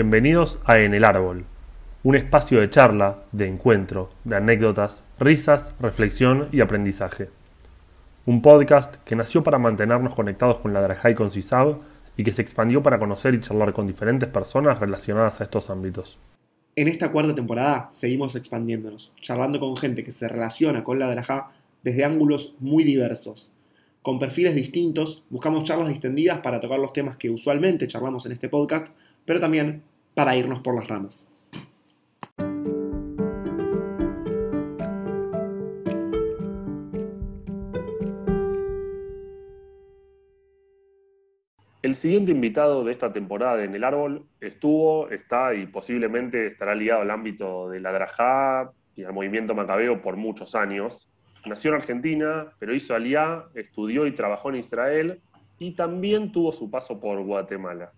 Bienvenidos a En el Árbol, un espacio de charla, de encuentro, de anécdotas, risas, reflexión y aprendizaje. Un podcast que nació para mantenernos conectados con la Drajá y con CISAB y que se expandió para conocer y charlar con diferentes personas relacionadas a estos ámbitos. En esta cuarta temporada seguimos expandiéndonos, charlando con gente que se relaciona con la Drajá desde ángulos muy diversos. Con perfiles distintos, buscamos charlas distendidas para tocar los temas que usualmente charlamos en este podcast, pero también para irnos por las ramas. El siguiente invitado de esta temporada en El Árbol estuvo, está y posiblemente estará ligado al ámbito de la Drajá y al movimiento macabeo por muchos años. Nació en Argentina, pero hizo aliá, estudió y trabajó en Israel y también tuvo su paso por Guatemala.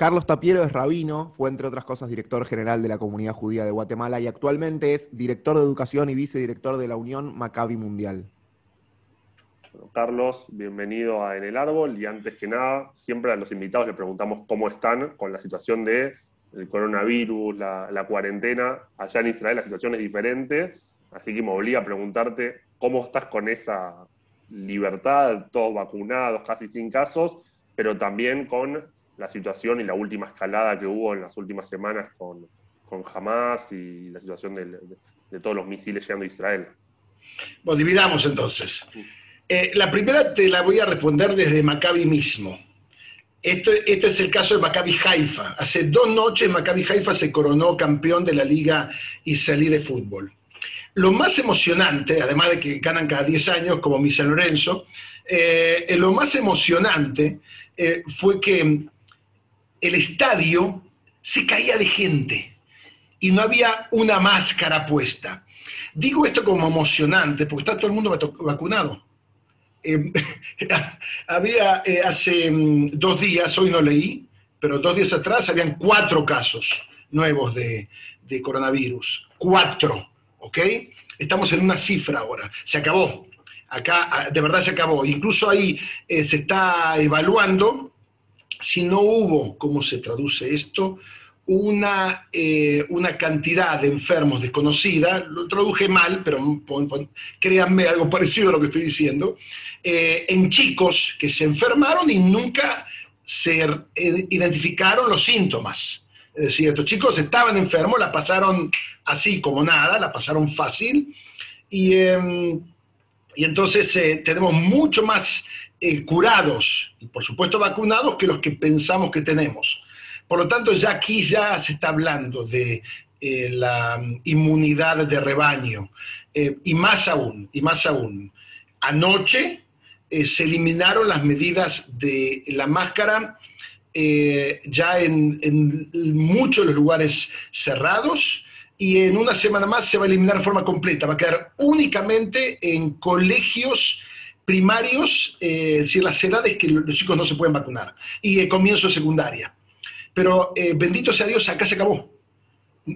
Carlos Tapiero es rabino, fue entre otras cosas director general de la comunidad judía de Guatemala y actualmente es director de educación y vicedirector de la Unión Maccabi Mundial. Carlos, bienvenido a En el Árbol y antes que nada, siempre a los invitados le preguntamos cómo están con la situación del coronavirus, la, la cuarentena. Allá en Israel la situación es diferente, así que me obliga a preguntarte cómo estás con esa libertad, todos vacunados, casi sin casos, pero también con la situación y la última escalada que hubo en las últimas semanas con, con Hamas y la situación de, de, de todos los misiles llegando a Israel. Bueno, dividamos entonces. Eh, la primera te la voy a responder desde Maccabi mismo. Esto, este es el caso de Maccabi Haifa. Hace dos noches Maccabi Haifa se coronó campeón de la Liga Israelí de Fútbol. Lo más emocionante, además de que ganan cada 10 años, como mi San Lorenzo, eh, lo más emocionante eh, fue que el estadio se caía de gente y no había una máscara puesta. Digo esto como emocionante porque está todo el mundo vacunado. Eh, había eh, hace mm, dos días, hoy no leí, pero dos días atrás habían cuatro casos nuevos de, de coronavirus. Cuatro, ¿ok? Estamos en una cifra ahora. Se acabó. Acá ah, de verdad se acabó. Incluso ahí eh, se está evaluando si no hubo, ¿cómo se traduce esto? Una, eh, una, cantidad de enfermos desconocida, lo traduje mal, pero créanme algo parecido a lo que estoy diciendo, eh, en chicos que se enfermaron y nunca se eh, identificaron los síntomas. Es decir, estos chicos estaban enfermos, la pasaron así como nada, la pasaron fácil, y, eh, y entonces tenemos mucho más eh, curados y por supuesto vacunados que los que pensamos que tenemos. Por lo tanto, ya aquí ya se está hablando de eh, la inmunidad de rebaño. Eh, y más aún, y más aún, anoche se eliminaron las medidas de la máscara ya en, en muchos de los lugares cerrados y en una semana más se va a eliminar de forma completa. Va a quedar únicamente en colegios primarios, eh, es decir, las edades que los chicos no se pueden vacunar, y el comienzo secundaria. Pero eh, bendito sea Dios, acá se acabó.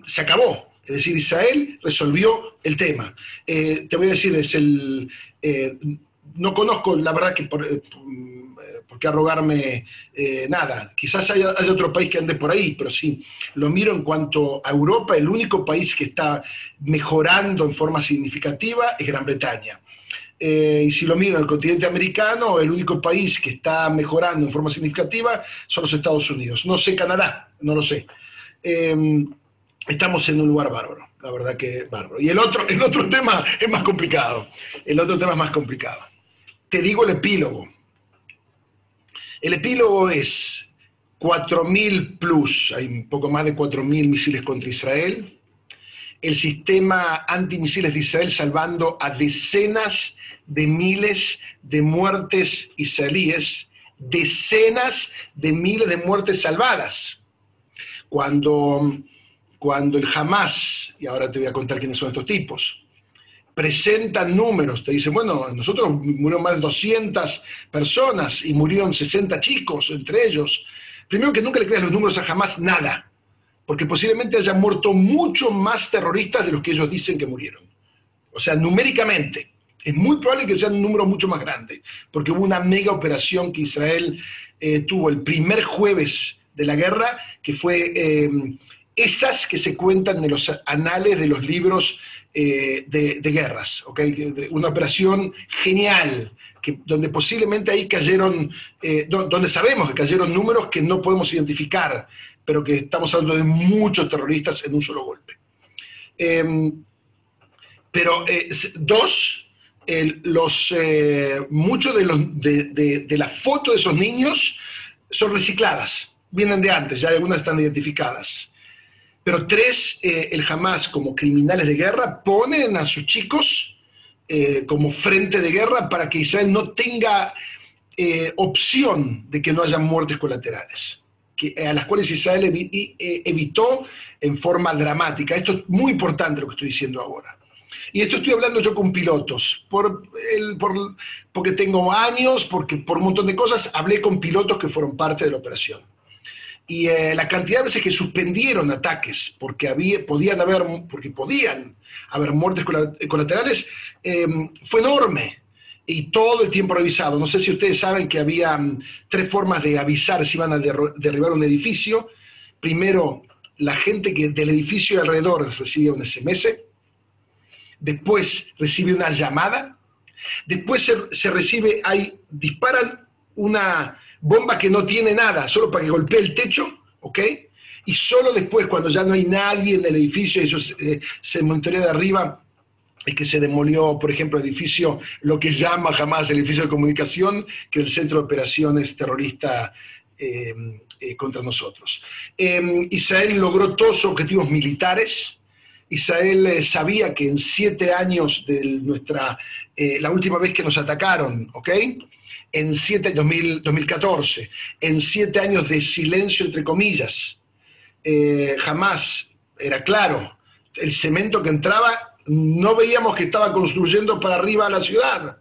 Se acabó. Es decir, Israel resolvió el tema. Eh, te voy a decir, es el. Eh, no conozco, la verdad, que por, por qué arrogarme nada. Quizás haya, otro país que ande por ahí, pero sí, lo miro en cuanto a Europa, el único país que está mejorando en forma significativa es Gran Bretaña. Eh, y si lo miro en el continente americano, el único país que está mejorando en forma significativa son los Estados Unidos. No sé Canadá, no lo sé. Eh, estamos en un lugar bárbaro, la verdad que bárbaro. Y el otro, el otro tema es más complicado. El otro tema es más complicado. Te digo el epílogo. El epílogo es 4.000 plus, hay un poco más de 4.000 misiles contra Israel. El sistema antimisiles de Israel salvando a decenas de miles de muertes israelíes, decenas de miles de muertes salvadas. Cuando, cuando el Hamas, y ahora te voy a contar quiénes son estos tipos, presentan números, te dicen, bueno, nosotros murieron más de 200 personas y murieron 60 chicos entre ellos. Primero que nunca le creas los números a Hamas nada, porque posiblemente hayan muerto mucho más terroristas de los que ellos dicen que murieron. O sea, numéricamente es muy probable que sea un número mucho más grande, porque hubo una mega operación que Israel eh, tuvo el primer jueves de la guerra, que fue eh, esas que se cuentan en los anales de los libros eh, de, guerras, una operación genial, que, donde posiblemente ahí cayeron, donde sabemos que cayeron números que no podemos identificar, pero que estamos hablando de muchos terroristas en un solo golpe. Em, pero dos, los, muchos de, los, de, de, las fotos de esos niños son recicladas, vienen de antes, ya algunas están identificadas. Pero tres, eh, el Hamas como criminales de guerra ponen a sus chicos eh, como frente de guerra para que Israel no tenga eh, opción de que no haya muertes colaterales, a las cuales Israel evitó en forma dramática. Esto es muy importante lo que estoy diciendo ahora. Y esto estoy hablando yo con pilotos, por el, por, porque tengo años, porque por un montón de cosas, hablé con pilotos que fueron parte de la operación. Y eh, la cantidad de veces que suspendieron ataques porque, había, podían, haber, porque podían haber muertes colaterales eh, fue enorme y todo el tiempo revisado. No sé si ustedes saben que había mm, tres formas de avisar si iban a derribar un edificio. Primero, la gente que del edificio alrededor recibía un SMS después recibe una llamada, después se, recibe, hay, disparan una bomba que no tiene nada, solo para que golpee el techo, ¿ok? Y solo después, cuando ya no hay nadie en el edificio, eso se, se monitorea de arriba, es que se demolió, por ejemplo, edificio, lo que llama jamás el edificio de comunicación, que es el centro de operaciones terrorista eh, eh, contra nosotros. Eh, Israel logró todos sus objetivos militares, Israel eh, sabía que en siete años de nuestra, eh, la última vez que nos atacaron, ¿ok? En siete, 2014, en siete años de silencio, entre comillas, jamás era claro, el cemento que entraba, no veíamos que estaba construyendo para arriba la ciudad.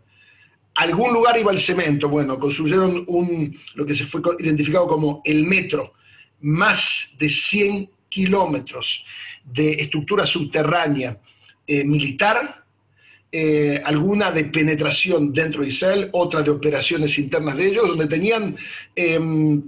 Algún lugar iba el cemento. Bueno, construyeron un, lo que se fue identificado como el metro, más de 100 kilómetros de estructura subterránea eh, militar, eh, alguna de penetración dentro de Israel, otra de operaciones internas de ellos, donde tenían em,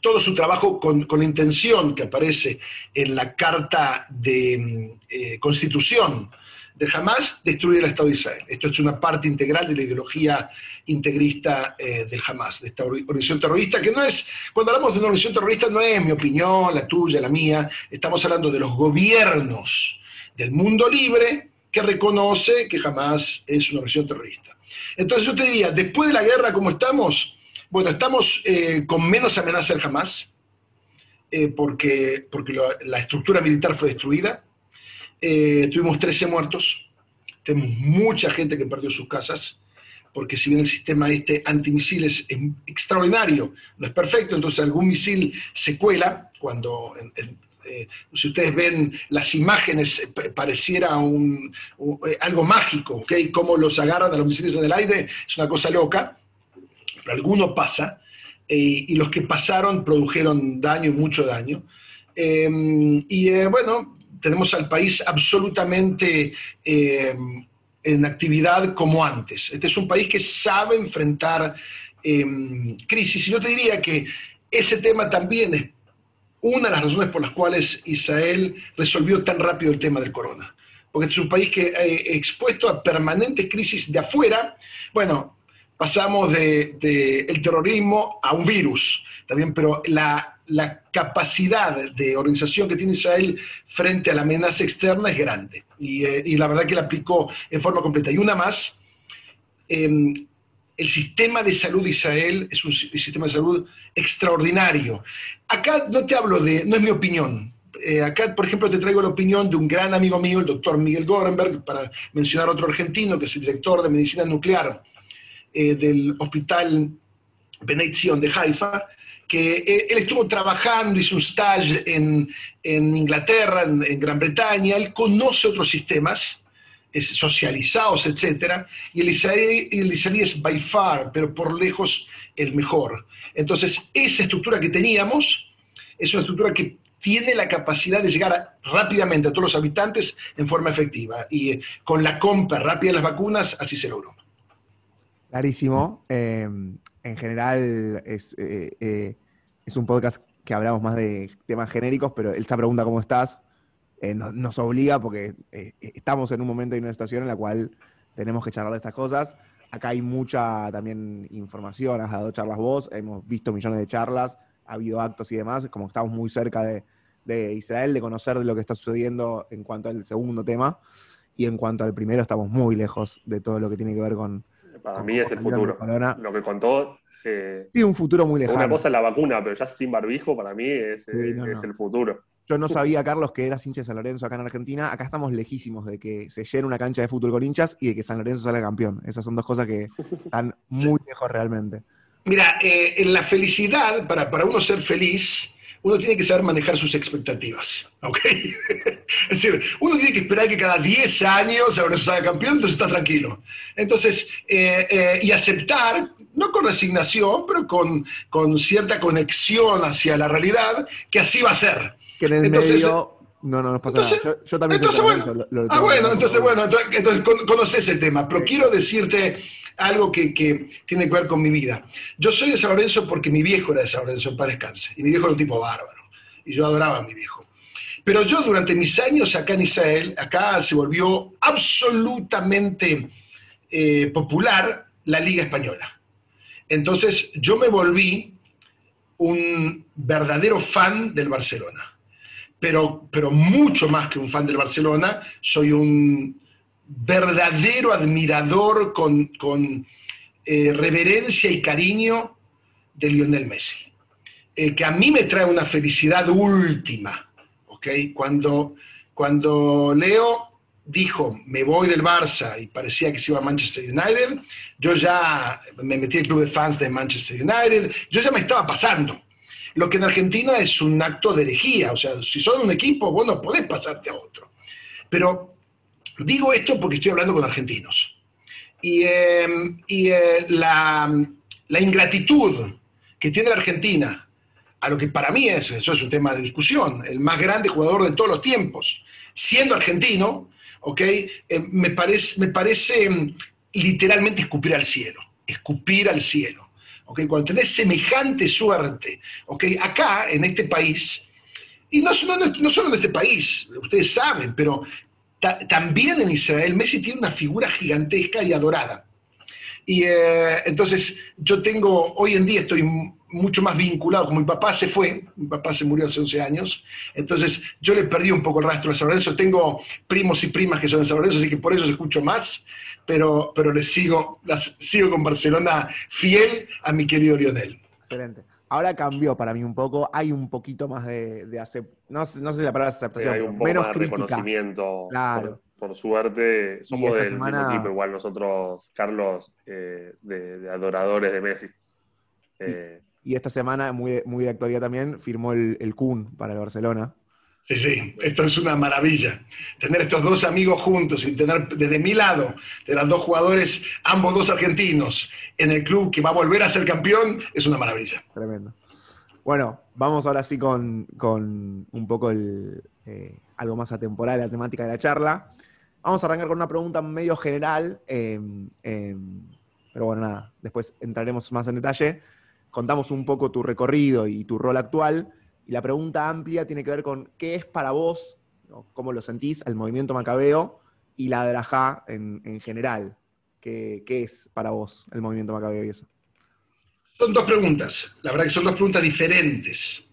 todo su trabajo con, con, intención que aparece en la Carta de em, eh, Constitución de Hamas, destruir el Estado de Israel. Esto es una parte integral de la ideología integrista del Hamas, de esta organización terrorista, que no es, cuando hablamos de una organización terrorista, no es mi opinión, la tuya, la mía, estamos hablando de los gobiernos del mundo libre que reconoce que Hamas es una organización terrorista. Entonces yo te diría, después de la guerra, ¿cómo estamos? Bueno, estamos eh, con menos amenaza del eh, porque, porque la estructura militar fue destruida, eh, tuvimos 13 muertos, tenemos mucha gente que perdió sus casas, porque si bien el sistema este antimisiles es extraordinario, no es perfecto, entonces algún misil se cuela, cuando eh, si ustedes ven las imágenes eh, pareciera un, algo mágico, ¿ok? Cómo los agarran a los misiles en el aire, es una cosa loca, pero alguno pasa, y los que pasaron produjeron daño, mucho daño. y bueno, tenemos al país absolutamente eh, en actividad como antes. Este es un país que sabe enfrentar em, crisis. Y yo te diría que ese tema también es una de las razones por las cuales Israel resolvió tan rápido el tema del corona. Porque este es un país que eh, expuesto a permanentes crisis de afuera. Bueno, pasamos del de, el terrorismo a un virus, también, pero la la capacidad de organización que tiene Israel frente a la amenaza externa es grande. Y, eh, la verdad que la aplicó en forma completa. Y una más, em, el sistema de salud de Israel es un sistema de salud extraordinario. Acá no te hablo de, no es mi opinión. Eh, acá, por ejemplo, te traigo la opinión de un gran amigo mío, el doctor Miguel Gorenberg, para mencionar otro argentino, que es el director de medicina nuclear eh, del Hospital Benetzion de Haifa, que eh, él estuvo trabajando, hizo un stage en, Inglaterra, en, Gran Bretaña, él conoce otros sistemas socializados, etc. Y el israelí, el israelí es by far, pero por lejos, el mejor. Entonces, esa estructura que teníamos es una estructura que tiene la capacidad de llegar rápidamente a todos los habitantes en forma efectiva. Y eh, con la compra rápida de las vacunas, así se logró. Clarísimo. Eh, en general es, eh, eh, es un podcast que hablamos más de temas genéricos, pero esta pregunta, ¿cómo estás? Eh, nos, obliga porque eh, estamos en un momento y una situación en la cual tenemos que charlar de estas cosas. Acá hay mucha también información, has dado charlas vos, hemos visto millones de charlas, ha habido actos y demás, como estamos muy cerca de, de Israel, de conocer de lo que está sucediendo en cuanto al segundo tema, y en cuanto al primero estamos muy lejos de todo lo que tiene que ver con... Para mí es el futuro. Lo que contó, eh, Sí, un futuro muy lejano. una cosa es la vacuna, pero ya sin barbijo para mí es, Sí, eh, no, es no. el futuro. Yo no sabía, Carlos, que eras hincha de San Lorenzo acá en Argentina. Acá estamos lejísimos de que se llene una cancha de fútbol con hinchas y de que San Lorenzo salga campeón. Esas son dos cosas que están muy lejos realmente. Mira, eh, en la felicidad, para, para uno ser feliz, uno tiene que saber manejar sus expectativas, ¿ok? es decir, uno tiene que esperar que cada 10 años San Lorenzo salga campeón, entonces está tranquilo. Entonces, eh, eh, y aceptar, no con resignación, pero con, con cierta conexión hacia la realidad, que así va a ser. Que en el Entonces, medio. No, no nos pasa entonces- nada. Yo, yo también entonces, bueno. Lo- lo Ah, bueno, entonces, bueno, entonces, entonces con- conoces el tema, pero Sí. quiero decirte algo que, tiene que ver con mi vida. Yo soy de San Lorenzo porque mi viejo era de San Lorenzo, en paz descanse, y mi viejo era un tipo bárbaro, y yo adoraba a mi viejo. Pero yo durante mis años acá en Israel, acá se volvió absolutamente eh, popular la Liga Española. Entonces yo me volví un verdadero fan del Barcelona pero, pero mucho más que un fan del Barcelona, soy un verdadero admirador con, con, eh, reverencia y cariño de Lionel Messi, eh, que a mí me trae una felicidad última, ¿ok? Cuando, cuando Leo dijo, me voy del Barça y parecía que se iba a Manchester United, yo ya me metí al club de fans de Manchester United, yo ya me estaba pasando. Lo que en Argentina es un acto de herejía, o sea, si son un equipo, vos no podés pasarte a otro. Pero digo esto porque estoy hablando con argentinos. Y, y eh, la, ingratitud que tiene la Argentina a lo que para mí es, eso es un tema de discusión, el más grande jugador de todos los tiempos, siendo argentino, ¿ok? Eh, me, parece, me parece mm, literalmente escupir al cielo, escupir al cielo. ¿ok? Cuando tenés semejante suerte, ¿ok? Acá, en este país, y no, solo- no solo en este país, ustedes saben, pero ta- también en Israel, Messi tiene una figura gigantesca y adorada. Y eh, entonces yo tengo, hoy en día estoy mucho más vinculado, como mi papá se fue, mi papá se murió hace 11 años, entonces yo le perdí un poco el rastro de San Lorenzo, tengo primos y primas que son de San Lorenzo, así que por eso escucho más, pero, pero les sigo, las, sigo con Barcelona fiel a mi querido Lionel. Excelente. Ahora cambió para mí un poco. Hay un poquito más de, de acep- no, sé- no sé si la palabra es Sí, aceptación, hay un poco menos más de crítica. reconocimiento. Claro. Por, por suerte, somos del semana- mismo equipo, igual nosotros, Carlos, eh, de, de adoradores de Messi. Eh, Y esta semana, muy de, muy de actualidad también, firmó el, el Kun para el Barcelona. Sí, sí, esto es una maravilla. Tener estos dos amigos juntos y tener desde mi lado, los dos jugadores, ambos dos argentinos, en el club que va a volver a ser campeón, es una maravilla. Tremendo. Bueno, vamos ahora sí con, con un poco el, eh, algo más atemporal, la temática de la charla. Vamos a arrancar con una pregunta medio general, eh, eh, pero bueno, nada, después entraremos más en detalle. Contamos un poco tu recorrido y tu rol actual. Y la pregunta amplia tiene que ver con qué es para vos, cómo lo sentís, el movimiento macabeo y la drajá en, en general. ¿Qué, ¿Qué es para vos el movimiento macabeo y eso? Son dos preguntas, la verdad que son dos preguntas diferentes.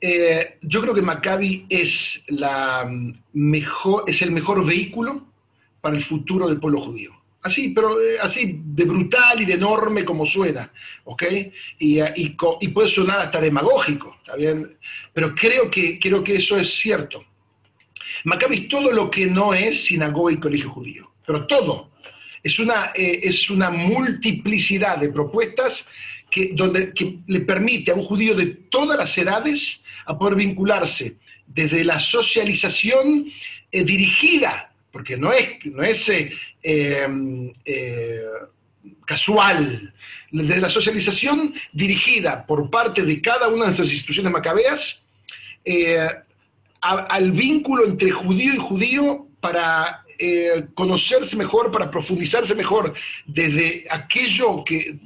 Eh, yo creo que Maccabi es, la mejor, es el mejor vehículo para el futuro del pueblo judío. Así, pero eh, así de brutal y de enorme como suena, ¿ok? Y, eh, y, puede sonar hasta demagógico, ¿está bien? Pero creo que, creo que eso es cierto. Maccabi es todo lo que no es sinagoga y colegio judío, pero todo. Es una, eh, es una multiplicidad de propuestas que, donde, le permite a un judío de todas las edades a poder vincularse desde la socialización dirigida, porque no es, no es eh, eh, eh, casual, desde la socialización dirigida por parte de cada una de nuestras instituciones macabeas eh, al vínculo entre judío y judío para conocerse mejor, para profundizarse mejor desde aquello que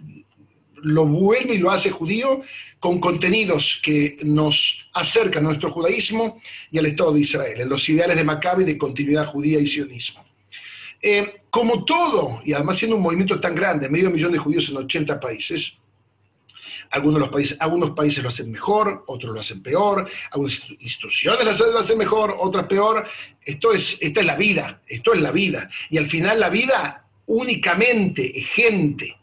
lo vuelve y lo hace judío con contenidos que nos acercan a nuestro judaísmo y al Estado de Israel, en los ideales de Maccabi de continuidad judía y sionismo. Eh, como todo, y además siendo un movimiento tan grande, medio millón de judíos en 80 países, algunos, los países, algunos países lo hacen mejor, otros lo hacen peor, algunas instituciones lo hacen mejor, otras peor. Esto es, esta es la vida, esto es la vida. Y al final la vida únicamente es gente,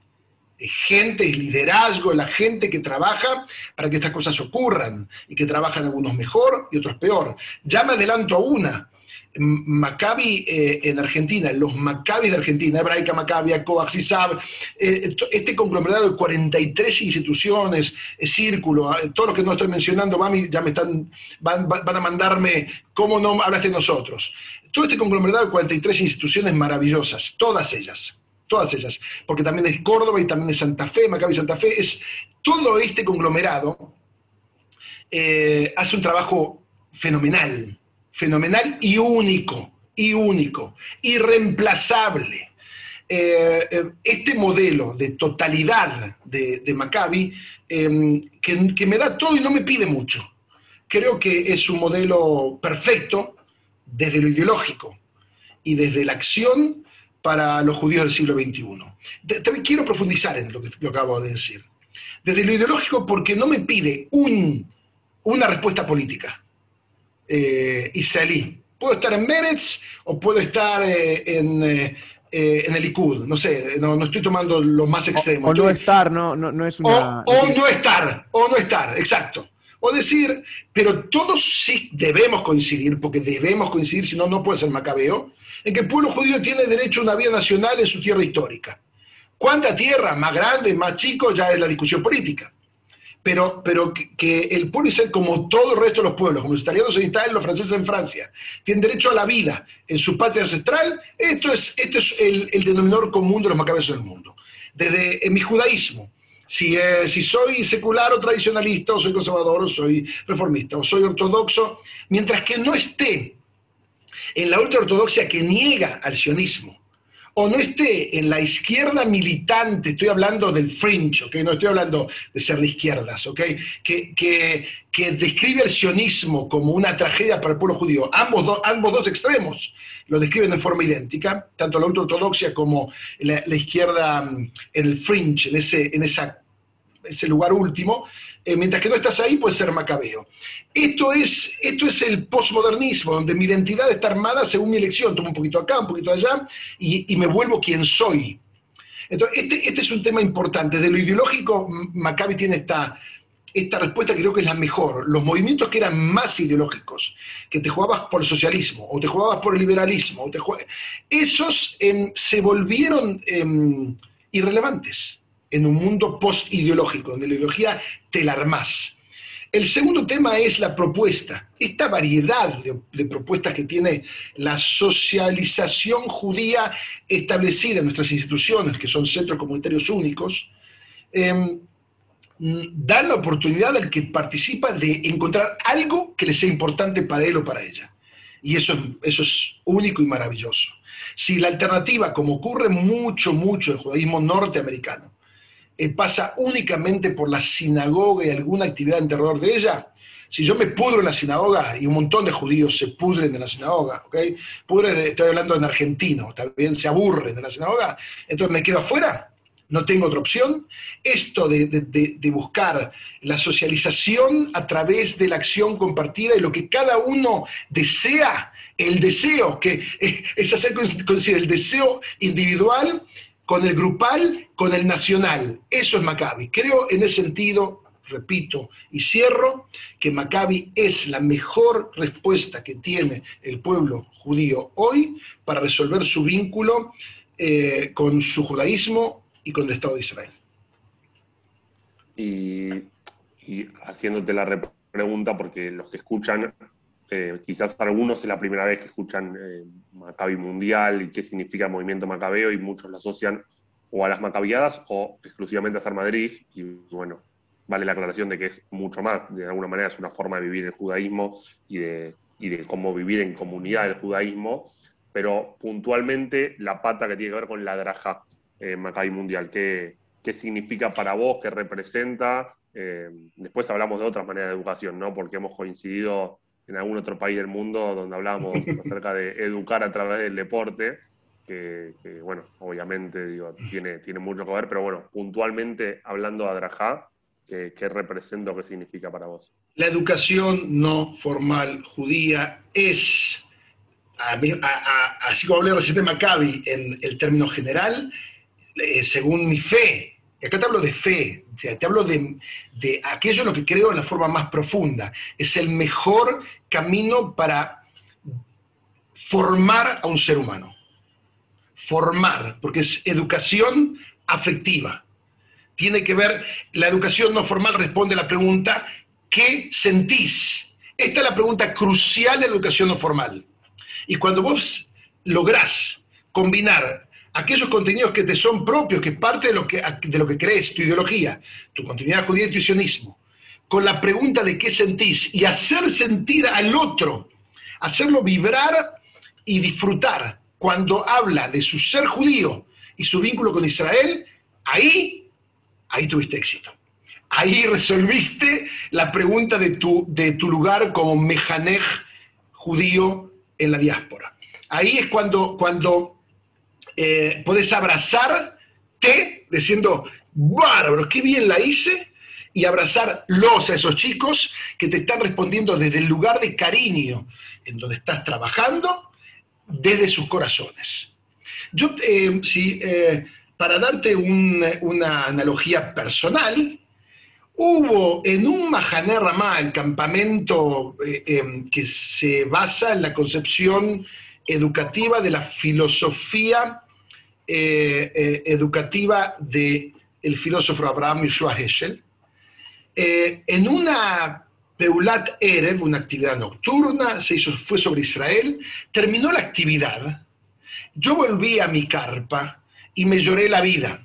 gente, liderazgo, la gente que trabaja para que estas cosas ocurran y que trabajan algunos mejor y otros peor. Ya me adelanto a una. Maccabi eh, en Argentina, los Maccabis de Argentina, Hebraica Maccabi, Coax, Isab, eh, este conglomerado de 43 instituciones, eh, Círculo, todos los que no estoy mencionando, ya me están, van, van, a mandarme, ¿cómo no hablaste de nosotros? Todo este conglomerado de 43 instituciones maravillosas, todas ellas, todas ellas, porque también es Córdoba y también es Santa Fe, Maccabi Santa Fe, es todo este conglomerado hace un trabajo fenomenal fenomenal y único, y único, irreemplazable. Eh, eh, este modelo de totalidad de, Maccabi, em, que, me da todo y no me pide mucho, creo que es un modelo perfecto desde lo ideológico y desde la acción para los judíos del siglo XXI. También quiero profundizar en lo que, lo acabo de decir. Desde lo ideológico porque no me pide un, una respuesta política eh, israelí. Puedo estar en Meretz o puedo estar eh, en, eh, en, el Ikud, no sé, no, estoy tomando lo más extremo. O, no estar, no, no, es una... O, no estar, o no estar, exacto. O decir, pero todos sí debemos coincidir, porque debemos coincidir, si no, no puede ser macabeo, en que el pueblo judío tiene derecho a una vida nacional en su tierra histórica. ¿Cuánta tierra? Más grande, más chico, ya es la discusión política pero, pero que, el pueblo israelí, como todo el resto de los pueblos, como los italianos en Italia, los franceses en Francia, tienen derecho a la vida en su patria ancestral, esto es, esto es el, denominador común de los macabeos en el mundo. Desde en mi judaísmo, si, eh, si, soy secular o tradicionalista, o soy conservador, o soy reformista, o soy ortodoxo, mientras que no esté en la ultraortodoxia que niega al sionismo, o no esté en la izquierda militante, estoy hablando del fringe, ¿ok? No estoy hablando de ser de izquierdas, ¿ok? Que, que, describe el sionismo como una tragedia para el pueblo judío. Ambos, ambos dos extremos lo describen de forma idéntica, tanto la ultraortodoxia como la, izquierda mm, en el fringe, en ese, en ese lugar último, eh, mientras que no estás ahí, puede ser macabeo. Esto es, esto es el posmodernismo, donde mi identidad está armada según mi elección. Tomo un poquito acá, un poquito allá, y, me vuelvo quien soy. Entonces, este, este, es un tema importante. De lo ideológico, Maccabi tiene esta, esta respuesta que creo que es la mejor. Los movimientos que eran más ideológicos, que te jugabas por el socialismo, o te jugabas por el liberalismo, esos em, se volvieron em, irrelevantes en un mundo post-ideológico, donde la ideología te la armás. El segundo tema es la propuesta, esta variedad de, propuestas que tiene la socialización judía establecida en nuestras instituciones, que son centros comunitarios únicos, eh, da la oportunidad al que participa de encontrar algo que le sea importante para él o para ella. Y eso eso es único y maravilloso. Si la alternativa, como ocurre mucho, mucho en el judaísmo norteamericano, eh, pasa únicamente por la sinagoga y alguna actividad en terror de ella, si yo me pudro en la sinagoga y un montón de judíos se pudren en la sinagoga, ¿ok? Pudre, estoy hablando en argentino, también se aburren de la sinagoga, entonces me quedo afuera, no tengo otra opción. Esto de, de, buscar la socialización a través de la acción compartida y lo que cada uno desea, el deseo, que es hacer coincidir el deseo individual con el grupal, con el nacional. Eso es Maccabi. Creo en ese sentido, repito y cierro, que Maccabi es la mejor respuesta que tiene el pueblo judío hoy para resolver su vínculo eh, con su judaísmo y con el Estado de Israel. Y, haciéndote la pregunta, porque los que escuchan, eh, quizás algunos es la primera vez que escuchan eh, Maccabi Mundial y qué significa el movimiento macabeo y muchos lo asocian o a las macabiadas o exclusivamente a San Madrid y bueno, vale la aclaración de que es mucho más, de alguna manera es una forma de vivir el judaísmo y de, cómo vivir en comunidad el judaísmo, pero puntualmente la pata que tiene que ver con la draja eh, Maccabi Mundial, ¿qué, qué significa para vos, qué representa. Eh, después hablamos de otras maneras de educación, ¿no? Porque hemos coincidido en algún otro país del mundo donde hablamos acerca de educar a través del deporte, que, bueno, obviamente digo, tiene, tiene mucho que ver, pero bueno, puntualmente hablando de Adrajá, ¿qué, ¿qué representa o qué significa para vos? La educación no formal judía es, así como hablé recién de Maccabi en el término general, eh, según mi fe, acá te hablo de fe, te hablo de, de aquello en lo que creo en la forma más profunda. Es el mejor camino para formar a un ser humano. Formar, porque es educación afectiva. Tiene que ver, la educación no formal responde a la pregunta, ¿qué sentís? Esta es la pregunta crucial de la educación no formal. Y cuando vos lográs combinar aquellos contenidos que te son propios, que es parte de lo que, de lo que crees, tu ideología, tu continuidad judía y tu sionismo, con la pregunta de qué sentís y hacer sentir al otro, hacerlo vibrar y disfrutar cuando habla de su ser judío y su vínculo con Israel, ahí, ahí tuviste éxito. Ahí resolviste la pregunta de tu, de tu lugar como mejanej judío en la diáspora. Ahí es cuando, cuando eh, puedes abrazarte diciendo, bárbaro, qué bien la hice, y abrazarlos a esos chicos que te están respondiendo desde el lugar de cariño en donde estás trabajando, desde sus corazones. Yo, eh, eh, para darte una analogía personal, hubo en un Mahané el campamento em, que se basa en la concepción educativa de la filosofía eh, eh, educativa del el filósofo Abraham Yeshua Heschel, eh, en una Peulat Erev, una actividad nocturna, se hizo, fue sobre Israel, terminó la actividad, yo volví a mi carpa y me lloré la vida.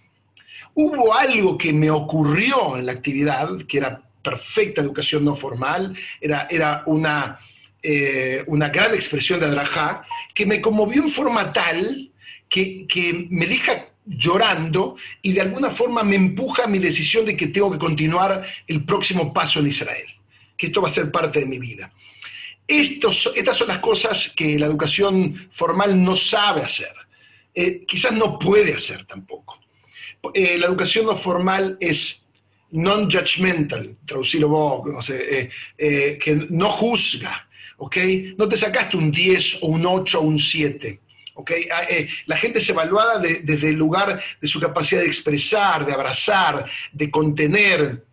Hubo algo que me ocurrió en la actividad, que era perfecta educación no formal, era, era una, una gran expresión de Adrajá, que me conmovió en forma tal que, me deja llorando y de alguna forma me empuja a mi decisión de que tengo que continuar el próximo paso en Israel, que esto va a ser parte de mi vida. Estas son las cosas que la educación formal no sabe hacer, eh, quizás no puede hacer tampoco. Eh, la educación no formal es non-judgmental, traducirlo vos, no sé, eh, que no juzga, ¿ok? No te sacaste un 10 o un 8 o un 7 Ah, eh, la gente es evaluada desde el lugar de su capacidad de expresar, de abrazar, de contener,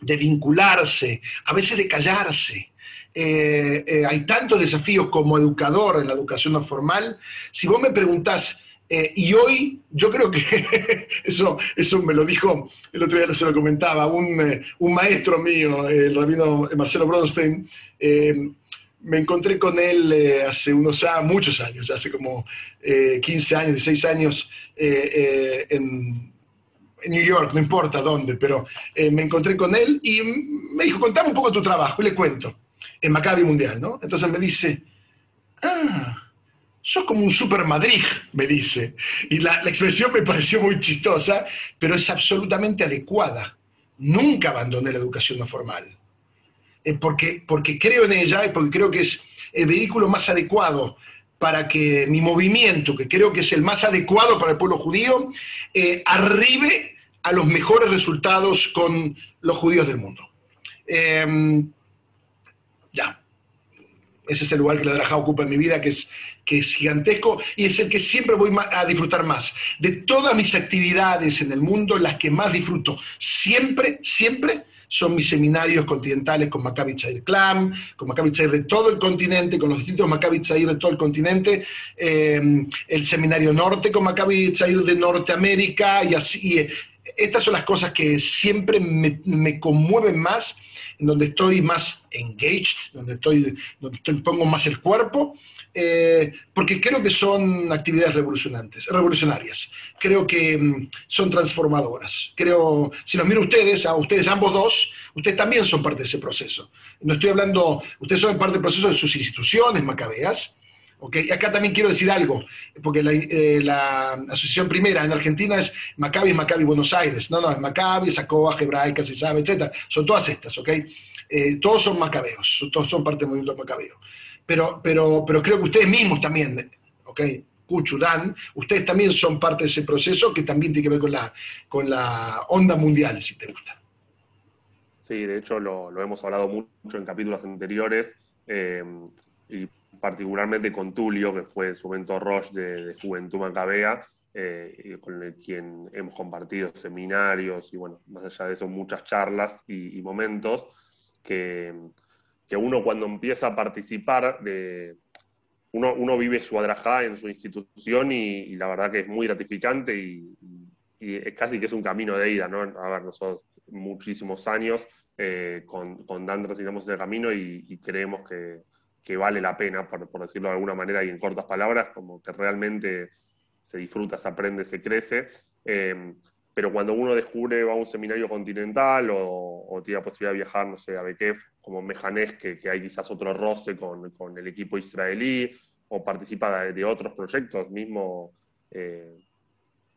de vincularse, a veces de callarse. Eh, eh, hay tantos desafíos como educador en la educación no formal. Si vos me preguntás, y hoy yo creo que eso, eso me lo dijo, el otro día se lo comentaba, un, un maestro mío, el rabino Marcelo Bronstein, me encontré con él eh, hace unos años, muchos años, hace como 15 eh, años, 16 años eh, en, New York, no importa dónde, pero me encontré con él y me dijo, contame un poco tu trabajo, y le cuento, en Maccabi Mundial, ¿no? Entonces me dice, ah, sos como un super Madrid, me dice. Y la, la expresión me pareció muy chistosa, pero es absolutamente adecuada. Nunca abandoné la educación no formal eh, porque, porque creo en ella y porque creo que es el vehículo más adecuado para que mi movimiento, que creo que es el más adecuado para el pueblo judío, eh, arribe a los mejores resultados con los judíos del mundo. Em, ya, ese es el lugar que la Drajá ocupa en mi vida, que es, que es gigantesco y es el que siempre voy a disfrutar más. De todas mis actividades en el mundo, las que más disfruto, siempre, siempre son mis seminarios continentales con Maccabi Tzair Clam, con Maccabi Tzair de todo el continente, con los distintos Maccabi Tzair de todo el continente, eh, el seminario norte con Maccabi Tzair de Norteamérica y así. Eh, estas son las cosas que siempre me, me conmueven más, en donde estoy más engaged, donde, estoy, donde pongo más el cuerpo eh, porque creo que son actividades revolucionantes, revolucionarias. Creo que mm, son transformadoras. Creo, si los miro ustedes, a ustedes ambos dos, ustedes también son parte de ese proceso. No estoy hablando, ustedes son parte del proceso de sus instituciones macabeas, ¿okay? Y acá también quiero decir algo, porque la, eh, la asociación primera en Argentina es Maccabi, Maccabi Buenos Aires. No, no, es Maccabi, Sacoa, Hebraica, se etc. Son todas estas, ¿ok? Eh, todos son macabeos, todos son parte del movimiento macabeo. Pero, pero, pero creo que ustedes mismos también, ¿ok? Cuchudán, ustedes también son parte de ese proceso que también tiene que ver con la, con la onda mundial, si te gusta. Sí, de hecho lo, lo hemos hablado mucho en capítulos anteriores, eh, y particularmente con Tulio, que fue su momento Roche de, de Juventud Macabea, eh, con el quien hemos compartido seminarios y, bueno, más allá de eso, muchas charlas y, y momentos, que, que, uno cuando empieza a participar de... Uno, uno vive su adrajá en su institución y, la verdad que es muy gratificante y, es casi que es un camino de ida, ¿no? A ver, nosotros muchísimos años eh, con, con Dan ese camino y, creemos que, que, vale la pena, por, por, decirlo de alguna manera y en cortas palabras, como que realmente se disfruta, se aprende, se crece. Eh, pero cuando uno descubre va a un seminario continental o, o, tiene la posibilidad de viajar, no sé, a Bekef, como Mejanés, que, que hay quizás otro roce con, con, el equipo israelí, o participa de, de otros proyectos, mismo eh,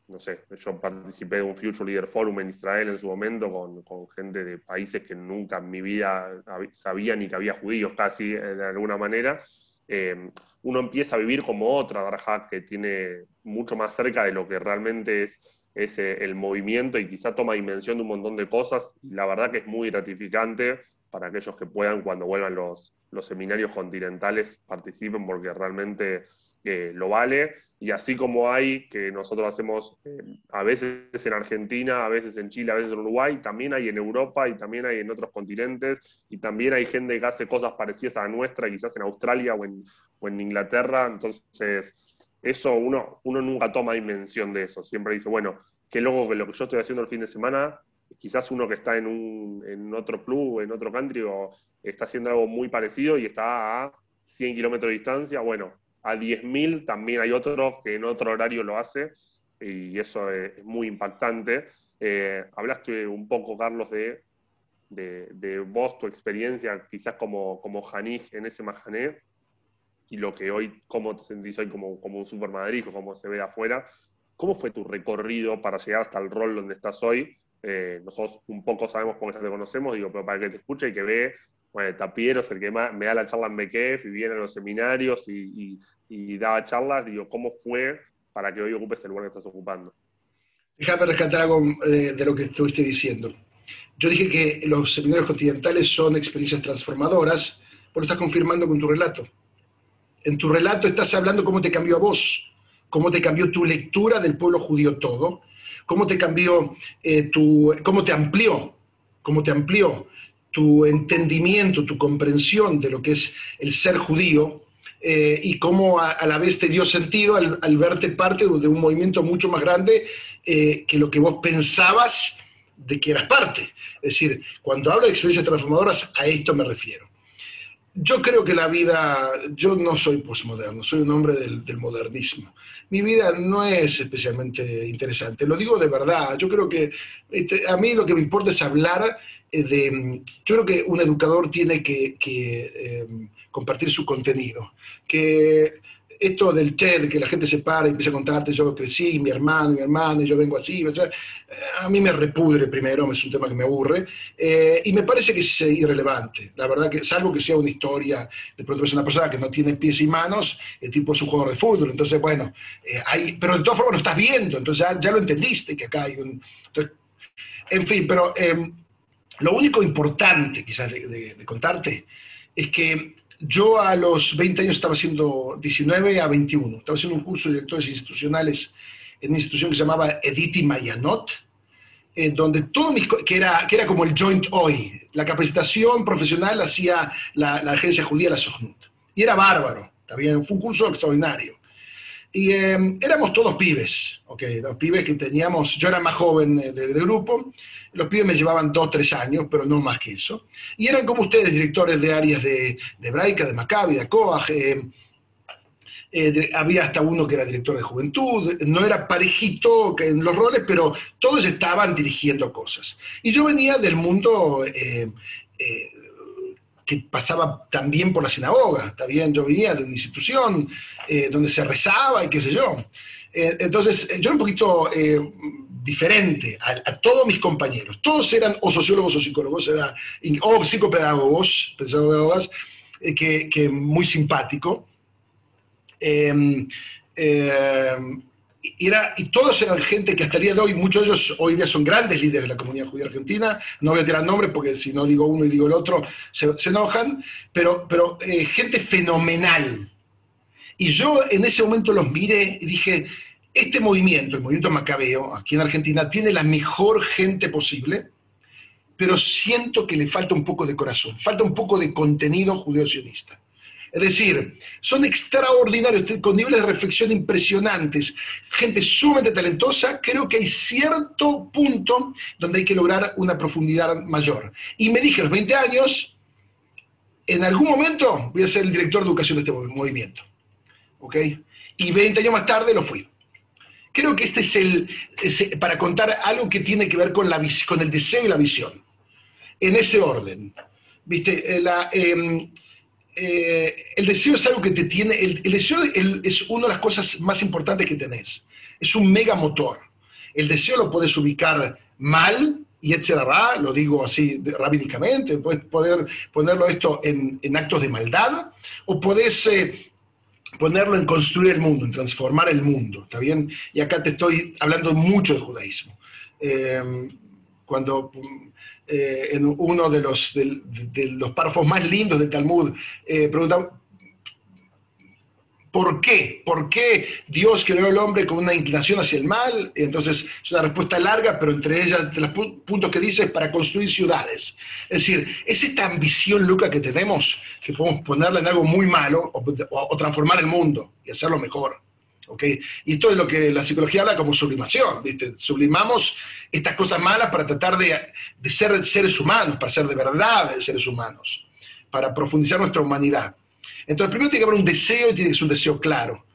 no sé, yo participé de un Future Leader Forum en Israel en su momento con, con, gente de países que nunca en mi vida sabía ni que había judíos casi eh, de alguna manera. Eh, uno empieza a vivir como otra Darajat que tiene mucho más cerca de lo que realmente es, es eh, el movimiento y quizá toma dimensión de un montón de cosas. La verdad que es muy gratificante para aquellos que puedan cuando vuelvan los, los seminarios continentales participen porque realmente que lo vale, y así como hay que nosotros hacemos eh, a veces en Argentina, a veces en Chile, a veces en Uruguay, también hay en Europa y también hay en otros continentes, y también hay gente que hace cosas parecidas a la nuestra, quizás en Australia o en, o en Inglaterra, entonces eso uno, uno nunca toma dimensión de eso, siempre dice, bueno, qué loco que lo que yo estoy haciendo el fin de semana, quizás uno que está en, un, en otro club, en otro country, o está haciendo algo muy parecido y está a 100 kilómetros de distancia, bueno, a 10.000 también hay otro que en otro horario lo hace y eso es, muy impactante. Eh, hablaste un poco, Carlos, de, de, de, vos, tu experiencia quizás como, como en ese Mahané y lo que hoy, cómo te sentís hoy como, como un Super Madrid o cómo se ve de afuera. ¿Cómo fue tu recorrido para llegar hasta el rol donde estás hoy? Eh, nosotros un poco sabemos porque ya te conocemos, digo, pero para que te escuche y que ve bueno, Tapiero es el que me da la charla en BKF y viene a los seminarios y, daba charlas, digo, ¿cómo fue para que hoy ocupes el lugar que estás ocupando? Déjame rescatar algo eh, de lo que estuviste diciendo. Yo dije que los seminarios continentales son experiencias transformadoras, por lo estás confirmando con tu relato. En tu relato estás hablando cómo te cambió a vos, cómo te cambió tu lectura del pueblo judío todo, cómo te cambió eh, tu, cómo te amplió, cómo te amplió tu entendimiento, tu comprensión de lo que es el ser judío eh, y cómo a, la vez te dio sentido al, al, verte parte de un movimiento mucho más grande eh, que lo que vos pensabas de que eras parte. Es decir, cuando hablo de experiencias transformadoras, a esto me refiero. Yo creo que la vida, yo no soy posmoderno, soy un hombre del, modernismo. Mi vida no es especialmente interesante, lo digo de verdad. Yo creo que este, a mí lo que me importa es hablar eh, de, yo creo que un educador tiene que, que eh, compartir su contenido, que esto del TED, que la gente se para y empieza a contarte, yo crecí, mi hermano, mi hermano, y yo vengo así, o sea, a mí me repudre primero, es un tema que me aburre, eh, y me parece que es irrelevante, la verdad que salvo que sea una historia, de pronto es una persona que no tiene pies y manos, el tipo es un jugador de fútbol, entonces bueno, eh, hay, pero de todas formas lo estás viendo, entonces ya, ya lo entendiste, que acá hay un... Entonces, en fin, pero eh, lo único importante quizás de, de, de contarte es que yo a los 20 años estaba haciendo 19 a 21, estaba haciendo un curso de directores institucionales en una institución que se llamaba Editi Mayanot, eh, donde todo mis, que, era, que era como el Joint Hoy, la capacitación profesional hacía la, agencia judía, la Sohnut. Y era bárbaro, también fue un curso extraordinario. Y eh, éramos todos pibes, okay, los pibes que teníamos, yo era más joven del, del grupo, los pibes me llevaban dos, tres años, pero no más que eso. Y eran como ustedes, directores de áreas de, de de Maccabi, de Coag, eh, eh, había hasta uno que era director de juventud, no era parejito en los roles, pero todos estaban dirigiendo cosas. Y yo venía del mundo eh, que pasaba también por la sinagoga, está bien, yo venía de una institución eh, donde se rezaba y qué sé yo. Eh, entonces, yo era un poquito diferente a, todos mis compañeros. Todos eran o sociólogos o psicólogos, era, o psicopedagogos, pedagogas, que, que, muy simpático. Y, era, y todos eran gente que hasta el día de hoy, muchos de ellos hoy día son grandes líderes de la comunidad judía argentina, no voy a tirar nombres porque si no digo uno y digo el otro se, enojan, pero, pero eh, gente fenomenal. Y yo en ese momento los miré y dije, este movimiento, el movimiento macabeo, aquí en Argentina, tiene la mejor gente posible, pero siento que le falta un poco de corazón, falta un poco de contenido judeo-sionista. Es decir, son extraordinarios, con niveles de reflexión impresionantes, gente sumamente talentosa, creo que hay cierto punto donde hay que lograr una profundidad mayor. Y me dije a los 20 años, en algún momento voy a ser el director de educación de este movimiento. ¿Ok? Y 20 años más tarde lo fui. Creo que este es el, para contar algo que tiene que ver con, la, con el deseo y la visión. En ese orden. ¿Viste? Eh, la, em, eh, el deseo es algo que te tiene, el, deseo es una de las cosas más importantes que tenés. Es un mega motor. El deseo lo puedes ubicar mal, y etcétera, lo digo así rabínicamente, puedes poder ponerlo esto en, actos de maldad, o puedes eh, ponerlo en construir el mundo, en transformar el mundo, ¿está bien? Y acá te estoy hablando mucho de judaísmo. Eh, cuando eh, en uno de los, de, los párrafos más lindos del Talmud, eh, pregunta, ¿por qué? ¿Por qué Dios creó al hombre con una inclinación hacia el mal? Entonces, es una respuesta larga, pero entre ellas, de los puntos que dice, es para construir ciudades. Es decir, es esta ambición loca que tenemos, que podemos ponerla en algo muy malo o transformar el mundo y hacerlo mejor. Y esto es lo que la psicología habla como sublimación, ¿viste? Sublimamos estas cosas malas para tratar de, ser seres humanos, para ser de verdad seres humanos, para profundizar nuestra humanidad. Entonces, primero tiene que haber un deseo y tiene que ser un deseo claro.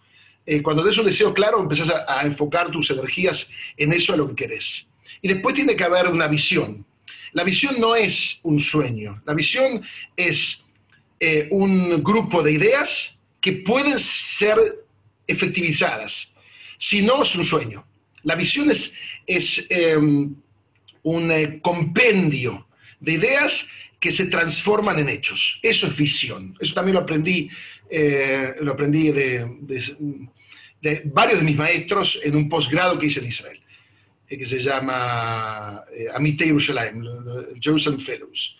Eh, cuando des un deseo claro, empezás a, a, enfocar tus energías en eso a lo que querés. Y después tiene que haber una visión. La visión no es un sueño, la visión es eh, un grupo de ideas que pueden ser efectivizadas. Si no, es un sueño. La visión es, es em, un eh, compendio de ideas que se transforman en hechos. Eso es visión. Eso también lo aprendí, eh, lo aprendí de, de, varios de mis maestros en un posgrado que hice en Israel, eh, que se llama Amitei Yerushalayim, Jerusalem Fellows.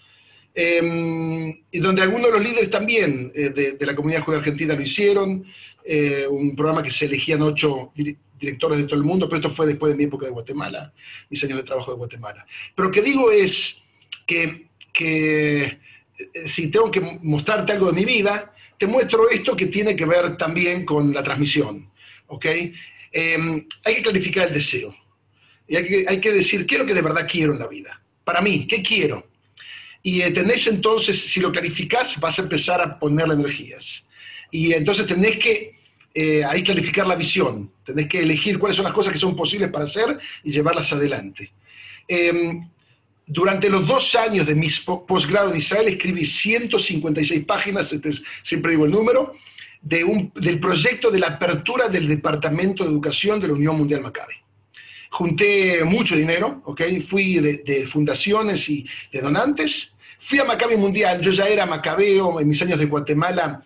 Em, y donde algunos de los líderes también de, de, la comunidad judía argentina lo hicieron, eh, un programa que se elegían ocho directores de todo el mundo, pero esto fue después de mi época de Guatemala, mis años de trabajo de Guatemala. Pero lo que digo es que, eh, si tengo que mostrarte algo de mi vida, te muestro esto que tiene que ver también con la transmisión. ¿ok? Em, hay que clarificar el deseo. Y hay que, hay que decir, ¿qué es lo que de verdad quiero en la vida? Para mí, ¿qué quiero? Y eh, tenés entonces, si lo clarificás, vas a empezar a ponerle energías. Y entonces tenés que eh, ahí clarificar la visión, tenés que elegir cuáles son las cosas que son posibles para hacer y llevarlas adelante. Em, durante los dos años de mi posgrado en Israel escribí 156 páginas, este siempre digo el número, de un, del proyecto de la apertura del Departamento de Educación de la Unión Mundial Maccabi. Junté mucho dinero, ¿okay? fui de, de, fundaciones y de donantes, fui a Maccabi Mundial, yo ya era macabeo en mis años de Guatemala,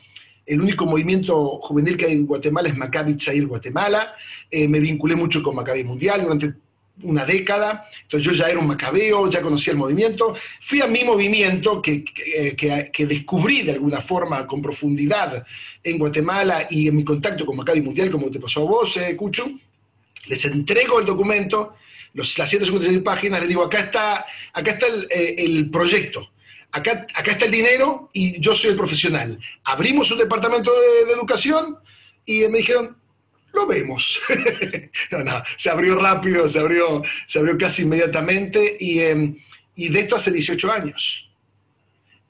el único movimiento juvenil que hay en Guatemala es Maccabi Tzair Guatemala. Eh, me vinculé mucho con Maccabi Mundial durante una década, entonces yo ya era un macabeo, ya conocía el movimiento. Fui a mi movimiento que, que, descubrí de alguna forma con profundidad en Guatemala y en mi contacto con Maccabi Mundial, como te pasó a vos, eh, Cucho. Les entrego el documento, los, las 156 páginas, les digo, acá está, acá está el, eh, el proyecto acá, está el dinero y yo soy el profesional. Abrimos un departamento de, educación y me dijeron, lo vemos. no, no, se abrió rápido, se abrió, se abrió casi inmediatamente y, em, de esto hace 18 años.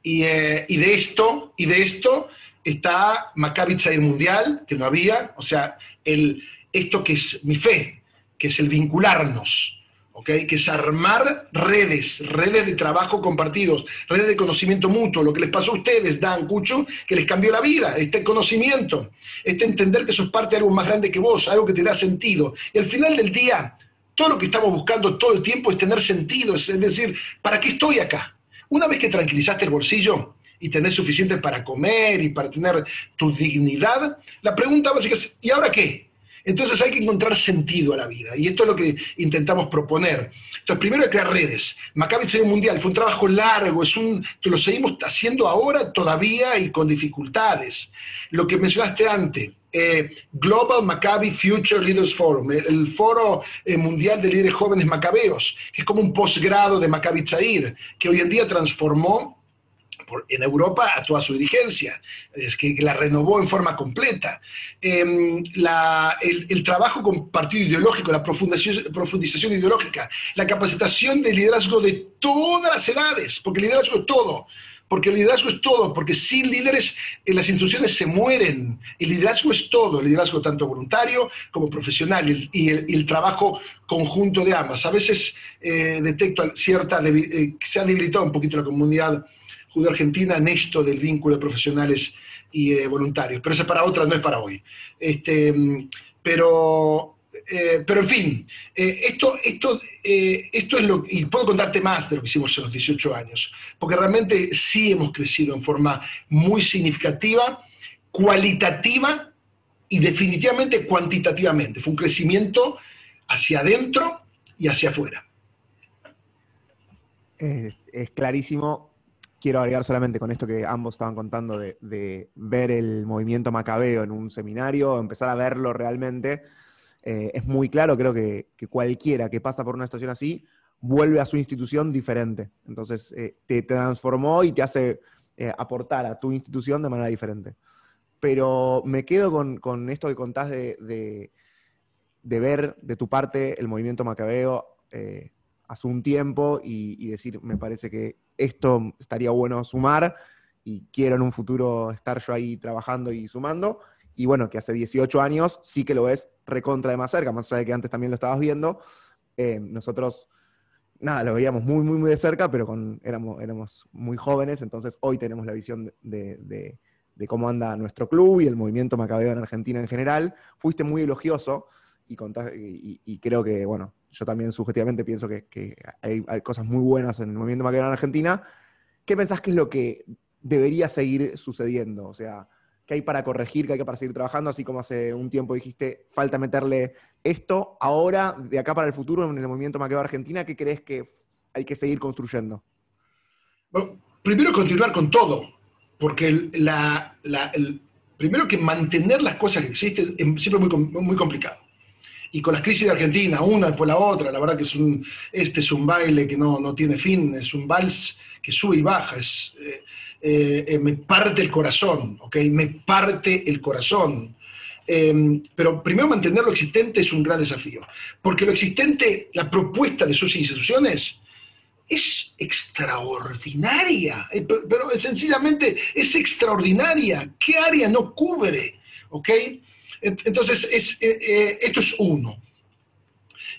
Eh, y, de esto, y de esto está Maccabi Tzair Mundial, que no había, o sea, esto que es mi fe, que es el vincularnos, que es armar redes, redes de trabajo compartidos, redes de conocimiento mutuo. Lo que les pasó a ustedes, Dan, Cucho, que les cambió la vida, este conocimiento, este entender que sos parte de algo más grande que vos, algo que te da sentido. Y al final del día, todo lo que estamos buscando todo el tiempo es tener sentido, es decir, ¿para qué estoy acá? Una vez que tranquilizaste el bolsillo y tenés suficiente para comer y para tener tu dignidad, la pregunta básica es, ¿y ahora qué? Entonces hay que encontrar sentido a la vida y esto es lo que intentamos proponer. Entonces, primero hay crear redes. Maccabi Serie Mundial fue un trabajo largo, es un, lo seguimos haciendo ahora todavía y con dificultades. Lo que mencionaste antes, eh, Global Maccabi Future Leaders Forum, el, foro eh, mundial de líderes jóvenes macabeos, que es como un posgrado de Maccabi Tzair, que hoy en día transformó en Europa a toda su dirigencia, es que, la renovó en forma completa. Em, el, trabajo con partido ideológico, la profundización, ideológica, la capacitación de liderazgo de todas las edades, porque el liderazgo es todo porque el liderazgo es todo, porque sin líderes eh, las instituciones se mueren. El liderazgo es todo, el liderazgo tanto voluntario como profesional y el, trabajo conjunto de ambas. A veces eh, detecto cierta, eh, se ha debilitado un poquito la comunidad de Argentina en esto del vínculo de profesionales y eh, voluntarios. Pero eso es para otra, no es para hoy. Este, pero, eh, pero en fin, eh, esto, esto, esto es lo y puedo contarte más de lo que hicimos en los 18 años, porque realmente sí hemos crecido en forma muy significativa, cualitativa y definitivamente cuantitativamente. Fue un crecimiento hacia adentro y hacia afuera. es clarísimo quiero agregar solamente con esto que ambos estaban contando de, ver el movimiento macabeo en un seminario, empezar a verlo realmente, eh, es muy claro, creo que, cualquiera que pasa por una situación así vuelve a su institución diferente. Entonces, eh, te transformó y te hace eh, aportar a tu institución de manera diferente. Pero me quedo con, esto que contás de, de, ver de tu parte el movimiento macabeo hace un tiempo y, decir, me parece que esto estaría bueno sumar y quiero en un futuro estar yo ahí trabajando y sumando. Y bueno, que hace 18 años sí que lo ves recontra de más cerca, más allá de que antes también lo estabas viendo. Eh, nosotros, nada, lo veíamos muy, muy, muy de cerca, pero con, éramos, éramos muy jóvenes, entonces hoy tenemos la visión de, cómo anda nuestro club y el movimiento macabeo en Argentina en general. Fuiste muy elogioso y, y creo que, bueno, yo también subjetivamente pienso que, hay, cosas muy buenas en el movimiento maquinero en Argentina. ¿Qué pensás que es lo que debería seguir sucediendo? O sea, ¿qué hay para corregir, qué hay para seguir trabajando? Así como hace un tiempo dijiste, falta meterle esto. Ahora, de acá para el futuro, en el movimiento maquinero Argentina, ¿qué crees que hay que seguir construyendo? primero continuar con todo, porque el, primero que mantener las cosas que existen es siempre muy, muy complicado y con las crisis de Argentina, una después la otra, la verdad que es un, este es un baile que no, no tiene fin, es un vals que sube y baja, es, eh, eh, eh, me parte el corazón, ¿ok? Me parte el corazón. Em, pero primero mantener lo existente es un gran desafío, porque lo existente, la propuesta de sus instituciones, es extraordinaria, pero sencillamente es extraordinaria. ¿Qué área no cubre? ¿Ok? Entonces, es, eh, eh, esto es uno.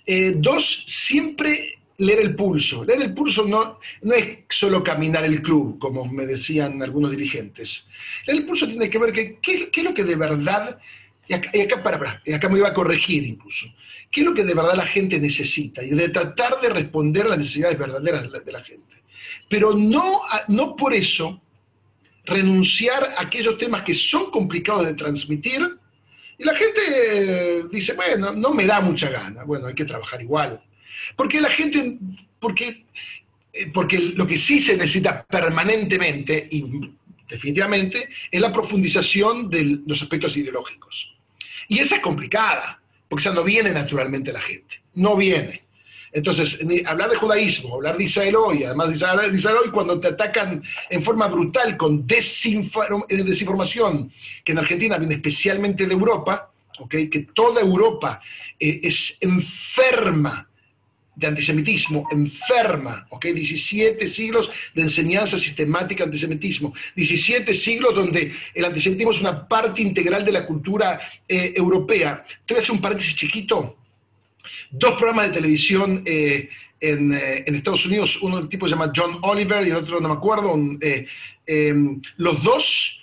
Eh, dos, siempre leer el pulso. Leer el pulso no, no es solo caminar el club, como me decían algunos dirigentes. Leer el pulso tiene que ver que, qué, es lo que de verdad, y acá, para, acá me iba a corregir incluso, qué es lo que de verdad la gente necesita y de tratar de responder a las necesidades verdaderas de la, gente. Pero no, no por eso renunciar a aquellos temas que son complicados de transmitir, y la gente dice, bueno, no me da mucha gana. Bueno, hay que trabajar igual. Porque la gente, porque, eh, porque lo que sí se necesita permanentemente y definitivamente es la profundización de los aspectos ideológicos. Y esa es complicada, porque esa no viene naturalmente la gente, no viene. Entonces, hablar de judaísmo, hablar de Israel hoy, además de Israel, hoy, cuando te atacan en forma brutal con eh, desinformación, que en Argentina viene especialmente de Europa, ¿okay? que toda Europa eh, es enferma de antisemitismo, enferma, ¿ok? 17 siglos de enseñanza sistemática de antisemitismo, 17 siglos donde el antisemitismo es una parte integral de la cultura eh, europea. Te voy a hacer un paréntesis chiquito dos programas de televisión eh, en, Estados Unidos, uno del tipo se llama John Oliver y el otro no me acuerdo, em, los dos,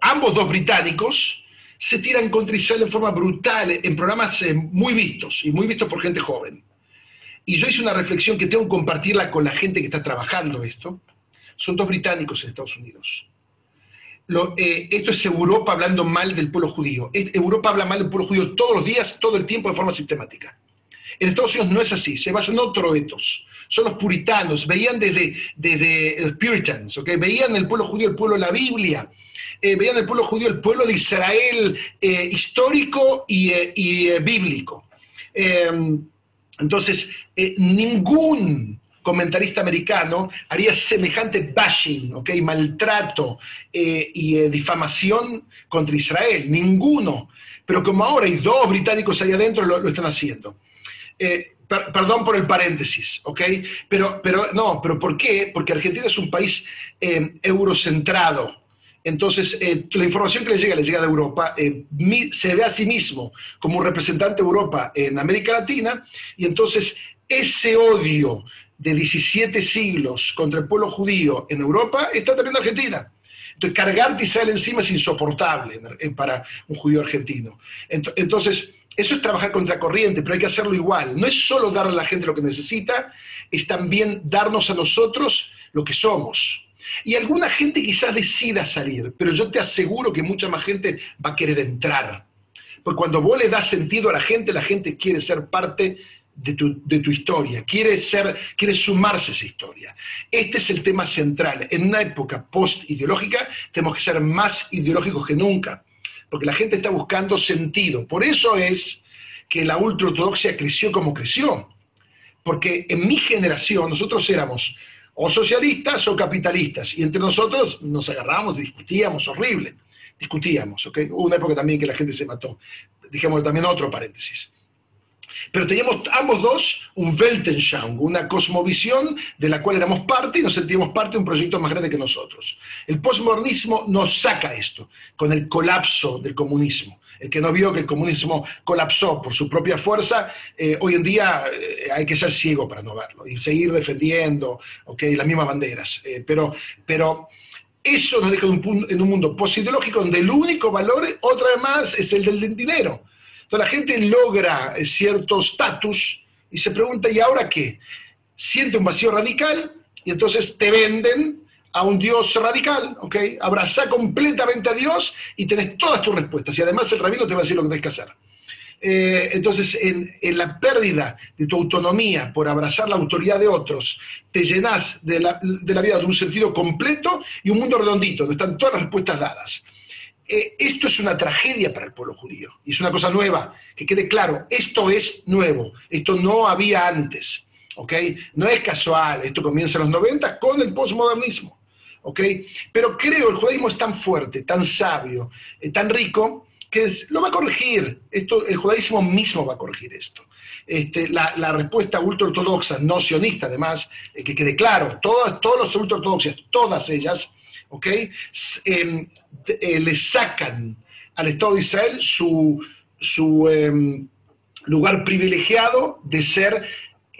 ambos dos británicos, se tiran contra Israel de forma brutal en programas muy vistos y muy vistos por gente joven. Y yo hice una reflexión que tengo que compartirla con la gente que está trabajando esto. Son dos británicos en Estados Unidos. Eh, esto es Europa hablando mal del pueblo judío. Europa habla mal del pueblo judío todos los días, todo el tiempo, de forma sistemática. En Estados Unidos no es así, se basa en otro etos. Son los puritanos, veían desde, desde puritans, ¿okay? veían el pueblo judío, el pueblo de la Biblia, eh, veían el pueblo judío, el pueblo de Israel eh, histórico y, y bíblico. entonces, ningún comentarista americano haría semejante bashing, ¿okay? maltrato eh, y eh, difamación contra Israel. Ninguno. Pero como ahora hay dos británicos ahí adentro, lo, están haciendo. Eh, perdón por el paréntesis, ¿ok? Pero, pero no, pero ¿por qué? Porque Argentina es un país eurocentrado. Entonces, la información que le llega, le llega de Europa, se ve a sí mismo como un representante de Europa en América Latina, y entonces ese odio de 17 siglos contra el pueblo judío en Europa está también en Argentina. Entonces, cargarte Israel encima es insoportable para un judío argentino. Entonces, eso es trabajar contra corriente, pero hay que hacerlo igual. No es solo darle a la gente lo que necesita, es también darnos a nosotros lo que somos. Y alguna gente quizás decida salir, pero yo te aseguro que mucha más gente va a querer entrar. Porque cuando vos le das sentido a la gente, la gente quiere ser parte de tu, historia, quiere, ser, quiere sumarse a esa historia. Este es el tema central. En una época post-ideológica tenemos que ser más ideológicos que nunca, porque la gente está buscando sentido. Por eso es que la ultraortodoxia creció como creció, porque en mi generación nosotros éramos o socialistas o capitalistas, y entre nosotros nos agarrábamos y discutíamos horrible, discutíamos, ¿ok? Hubo una época también que la gente se mató. Dijimos también otro paréntesis. Pero teníamos ambos dos un Weltanschauung, una cosmovisión de la cual éramos parte y nos sentíamos parte de un proyecto más grande que nosotros. El postmodernismo nos saca esto, con el colapso del comunismo. El que no vio que el comunismo colapsó por su propia fuerza, eh, hoy en día eh, hay que ser ciego para no verlo y seguir defendiendo okay, las mismas banderas. Eh, pero, pero eso nos deja en un, mundo posideológico donde el único valor, otra vez más, es el del dinero entonces la gente logra eh, cierto estatus y se pregunta, ¿y ahora qué? Siente un vacío radical y entonces te venden a un Dios radical, ¿ok? Abraza completamente a Dios y tenés todas tus respuestas. Y además el rabino te va a decir lo que tenés que hacer. Eh, entonces, en, la pérdida de tu autonomía por abrazar la autoridad de otros, te llenas de la, de la vida de un sentido completo y un mundo redondito, donde están todas las respuestas dadas. Eh, esto es una tragedia para el pueblo judío y es una cosa nueva, que quede claro, esto es nuevo, esto no había antes, ¿ok? No es casual, esto comienza en los 90 con el postmodernismo, ¿ok? Pero creo el judaísmo es tan fuerte, tan sabio, eh, tan rico, que lo va a corregir, esto, el judaísmo mismo va a corregir esto. Este, la, respuesta ultraortodoxa, no sionista además, eh, que quede claro, todas, todos los ultraortodoxos, todas ellas, ¿ok? Em, eh, le sacan al Estado de Israel su, su em, lugar privilegiado de ser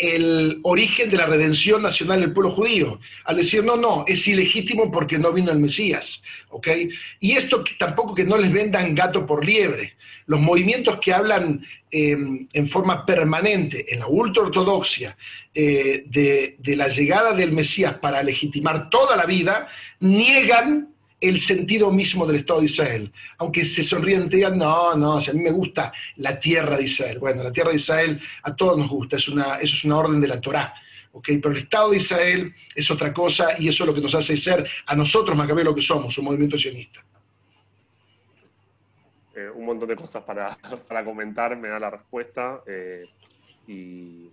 el origen de la redención nacional del pueblo judío, al decir, no, no, es ilegítimo porque no vino el Mesías, ¿ok? Y esto tampoco que no les vendan gato por liebre. Los movimientos que hablan em, en forma permanente en la ultraortodoxia eh, de, la llegada del Mesías para legitimar toda la vida, niegan el sentido mismo del Estado de Israel. Aunque se sonríen y digan, no, no, a mí me gusta la tierra de Israel. Bueno, la tierra de Israel a todos nos gusta, eso es una orden de la Torá. ¿okay? Pero el Estado de Israel es otra cosa y eso es lo que nos hace ser a nosotros, Macabeo, lo que somos, un movimiento sionista. Eh, un montón de cosas para, para, comentar, me da la respuesta. Eh, y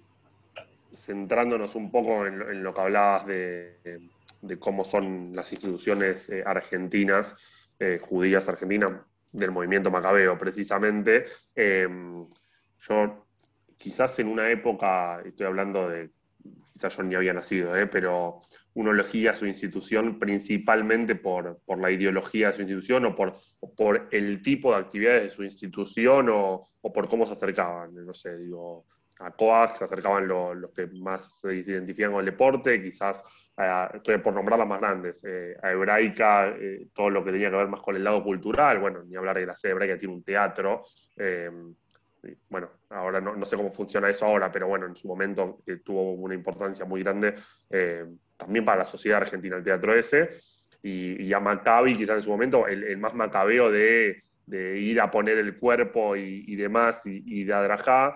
centrándonos un poco en lo que hablabas de de cómo son las instituciones eh, argentinas, judías argentinas, del movimiento macabeo precisamente. Yo quizás en una época, estoy hablando de, quizás yo ni había nacido, eh, pero uno elegía su institución principalmente por, la ideología de su institución o por, por, el tipo de actividades de su institución o, por cómo se acercaban. No sé, digo, a Coax se acercaban los que más se identifican con el deporte, quizás por nombrar las más grandes, eh, a Hebraica, eh, todo lo que tenía que ver más con el lado cultural, bueno, ni hablar de la sede Hebraica tiene un teatro, eh, bueno, ahora no, sé cómo funciona eso ahora, pero bueno, en su momento tuvo una importancia muy grande también para la sociedad argentina el teatro ese, y, a Maccabi quizás en su momento el, más macabeo de, ir a poner el cuerpo y, demás, y, y de Adrajá,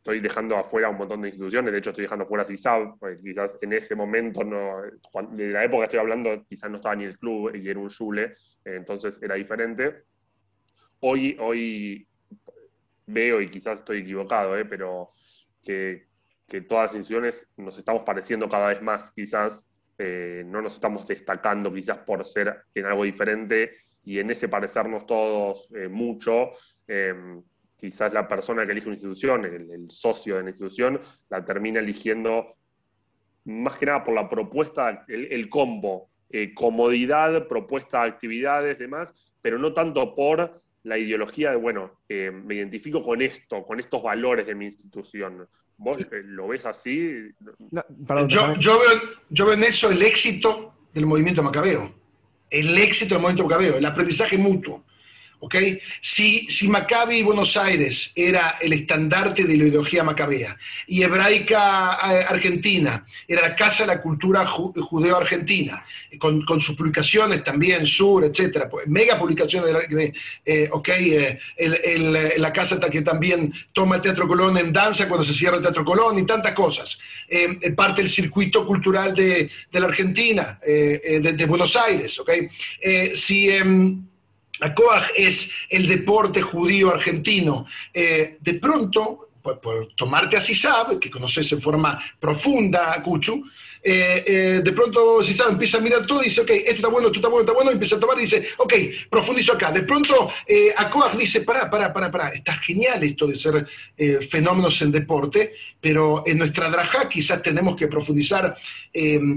estoy dejando afuera un montón de instituciones, de hecho estoy dejando afuera CISAB, porque quizás en ese momento, no, de la época que estoy hablando, quizás no estaba ni el club y era un Zule, eh, entonces era diferente. Hoy, hoy veo, y quizás estoy equivocado, eh, pero que, que, todas las instituciones nos estamos pareciendo cada vez más, quizás eh, no nos estamos destacando quizás por ser en algo diferente y en ese parecernos todos mucho quizás la persona que elige una institución, el, socio de la institución, la termina eligiendo más que nada por la propuesta, el, combo, eh, comodidad, propuesta de actividades, demás, pero no tanto por la ideología de, bueno, eh, me identifico con esto, con estos valores de mi institución. ¿Vos eh, lo ves así? yo, yo, veo, yo veo en eso el éxito del movimiento macabeo. El éxito del movimiento macabeo, el aprendizaje mutuo. ¿Okay? Si, si Maccabi Buenos Aires era el estandarte de la ideología macabea y Hebraica eh, Argentina era la casa de la cultura judeo-argentina, con, con, sus publicaciones también, Sur, etcétera, pues, mega publicaciones de, eh, okay, eh, la casa que también toma el Teatro Colón en danza cuando se cierra el Teatro Colón y tantas cosas. parte del circuito cultural de, de la Argentina, de, de, Buenos Aires, ¿ok? si em, Coag es el deporte judío argentino. Eh, de pronto, por, tomarte a Sisab, que conoces en forma profunda, Cuchu, eh, eh, de pronto si sabe, empieza a mirar todo y dice, ok, esto está bueno, esto está bueno, está bueno, y empieza a tomar y dice, ok, profundizo acá. De pronto eh, dice, pará, pará, pará, pará, está genial esto de ser eh, fenómenos en deporte, pero en nuestra draja quizás tenemos que profundizar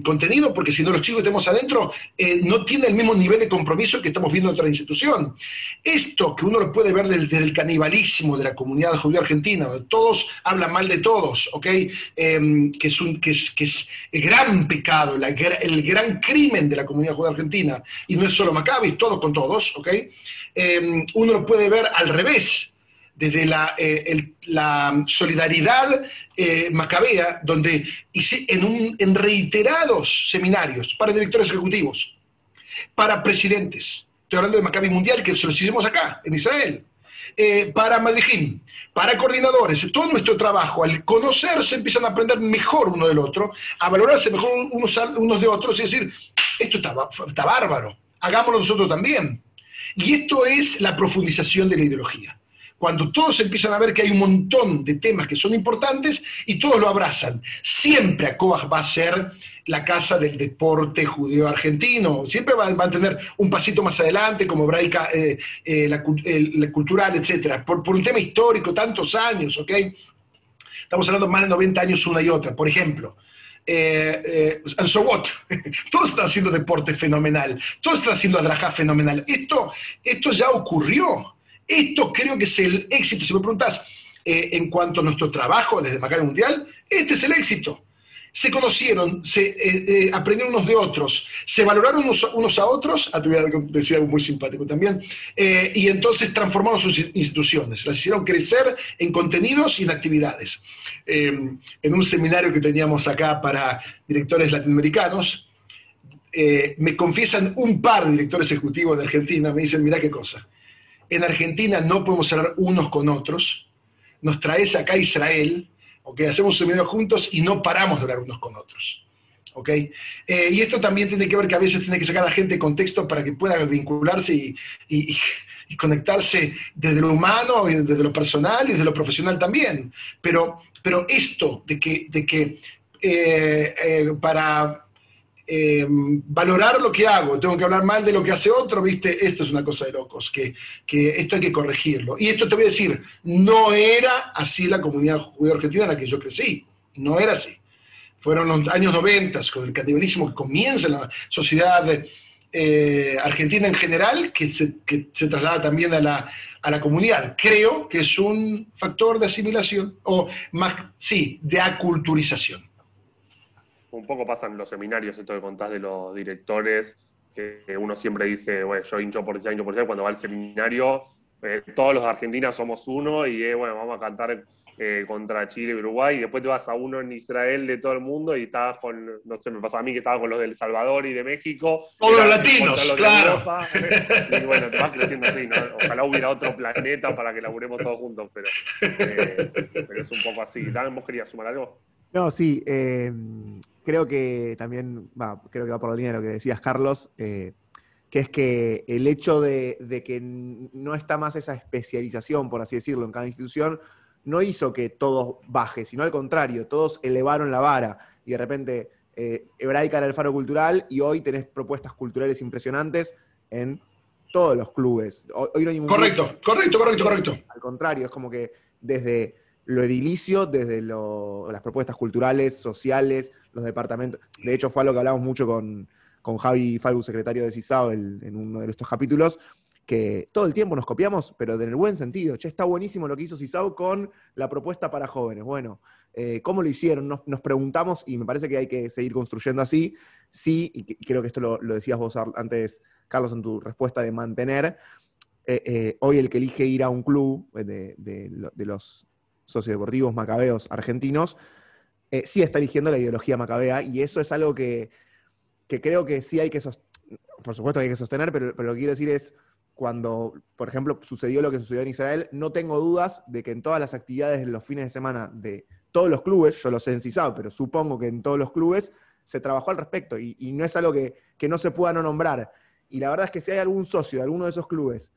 contenido, porque si no los chicos que tenemos adentro no tienen el mismo nivel de compromiso que estamos viendo en otra institución. Esto que uno lo puede ver desde, el canibalismo de la comunidad judía argentina, donde todos hablan mal de todos, ¿ok? que es, un, que es, que es gran pecado, el gran crimen de la comunidad judía argentina, y no es solo Maccabi, todos con todos, ¿ok? Em, uno lo puede ver al revés, desde la, eh, la solidaridad eh, macabea, donde hice en, un, en reiterados seminarios para directores ejecutivos, para presidentes, estoy hablando de Maccabi Mundial, que se los hicimos acá, en Israel, eh, para Madrid, para coordinadores, todo nuestro trabajo, al conocerse, empiezan a aprender mejor uno del otro, a valorarse mejor unos, de otros y decir, esto está, está bárbaro, hagámoslo nosotros también. Y esto es la profundización de la ideología cuando todos empiezan a ver que hay un montón de temas que son importantes y todos lo abrazan. Siempre ACOAG va a ser la casa del deporte judío argentino, siempre va, a tener un pasito más adelante como hebraica, eh, eh, la, cultural, etc. Por, por un tema histórico, tantos años, ¿ok? Estamos hablando más de 90 años una y otra. Por ejemplo, eh, what? Todos están haciendo deporte fenomenal, todos están haciendo adraja fenomenal. Esto, esto ya ocurrió. Esto creo que es el éxito. Si me preguntas eh, en cuanto a nuestro trabajo desde Macabre Mundial, este es el éxito. Se conocieron, se eh, eh, aprendieron unos de otros, se valoraron unos, a otros, a ah, tu decía algo muy simpático también, y entonces transformaron sus instituciones, las hicieron crecer en contenidos y en actividades. en un seminario que teníamos acá para directores latinoamericanos, me confiesan un par de directores ejecutivos de Argentina, me dicen, mira qué cosa, en Argentina no podemos hablar unos con otros, nos traes acá a Israel, hacemos un seminario juntos y no paramos de hablar unos con otros. ¿okay? Eh, y esto también tiene que ver que a veces tiene que sacar a la gente de contexto para que pueda vincularse y, conectarse desde lo humano, y desde lo personal y desde lo profesional también. Pero, pero esto de que, de que eh, eh, para eh, valorar lo que hago, tengo que hablar mal de lo que hace otro, ¿viste? Esto es una cosa de locos, que, esto hay que corregirlo. Y esto te voy a decir, no era así la comunidad judía argentina en la que yo crecí, no era así. Fueron los años 90, con el canibalismo que comienza en la sociedad eh, argentina en general que se, traslada también a la, a la, comunidad. Creo que es un factor de asimilación, o más, sí, de aculturización. Un poco pasan los seminarios, esto que contás de los directores, que uno siempre dice, bueno, yo hincho por hincho por cuando va al seminario, eh, todos los argentinos somos uno y eh, bueno, vamos a cantar eh, contra Chile y Uruguay, y después te vas a uno en Israel de todo el mundo y estabas con, no sé, me pasa a mí que estaba con los de El Salvador y de México. Todos los latinos, claro. y bueno, te vas creciendo así, ¿no? Ojalá hubiera otro planeta para que laburemos todos juntos, pero, pero es un poco así. ¿Dan, vos querías sumar algo? No, sí, creo que también, va, creo que va por la línea de lo que decías, Carlos que es que el hecho de, que no está más esa especialización, por así decirlo, en cada institución, no hizo que todos baje, sino al contrario, todos elevaron la vara y de repente eh, Hebraica era el faro cultural y hoy tenés propuestas culturales impresionantes en todos los clubes. Hoy no correcto, correcto, correcto, correcto. Al contrario, es como que desde lo edilicio, desde las propuestas culturales, sociales, los departamentos. De hecho, fue algo que hablamos mucho con, con Javi Falgu, secretario de CISAO, en uno de estos capítulos, que todo el tiempo nos copiamos, pero en el buen sentido. Che, está buenísimo lo que hizo CISAO con la propuesta para jóvenes. Bueno, eh, ¿cómo lo hicieron? Nos, preguntamos y me parece que hay que seguir construyendo así. Sí, y creo que esto lo, decías vos antes, Carlos, en tu respuesta de mantener. Eh, eh, hoy el que elige ir a un club de, de los sociodeportivos macabeos argentinos, sí está eligiendo la ideología macabea y eso es algo que que creo que sí hay que sostener, por supuesto hay que sostener, pero, lo que quiero decir es, cuando, por ejemplo, sucedió lo que sucedió en Israel, no tengo dudas de que en todas las actividades de los fines de semana de todos los clubes, yo lo sé en CISAO, pero supongo que en todos los clubes se trabajó al respecto y, no es algo que, no se pueda no nombrar. Y la verdad es que si hay algún socio de alguno de esos clubes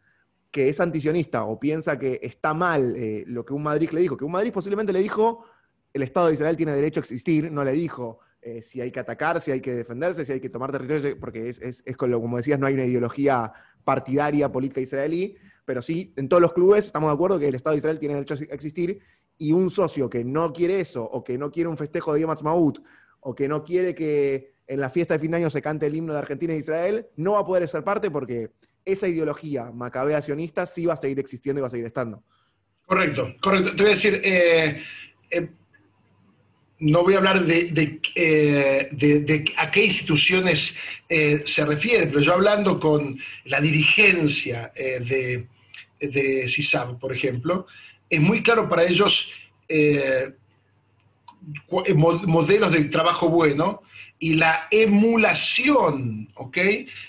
que es antisionista o piensa que está mal eh, lo que un Madrid le dijo, que un Madrid posiblemente le dijo, el Estado de Israel tiene derecho a existir, no le dijo, eh, si hay que atacar, si hay que defenderse, si hay que tomar territorios, porque es, es, como decías, no hay una ideología partidaria política israelí, pero sí, en todos los clubes estamos de acuerdo que el Estado de Israel tiene derecho a existir y un socio que no quiere eso, o que no quiere un festejo de Yom Ha'atzmaut, o que no quiere que en la fiesta de fin de año se cante el himno de Argentina e Israel, no va a poder ser parte porque esa ideología macabea sionista sí va a seguir existiendo y va a seguir estando. Correcto, correcto. Te voy a decir, eh, eh, no voy a hablar de, eh, a qué instituciones se refiere, pero yo hablando con la dirigencia de, de CISAB, por ejemplo, es muy claro para ellos modelos de trabajo bueno y la emulación, ¿ok?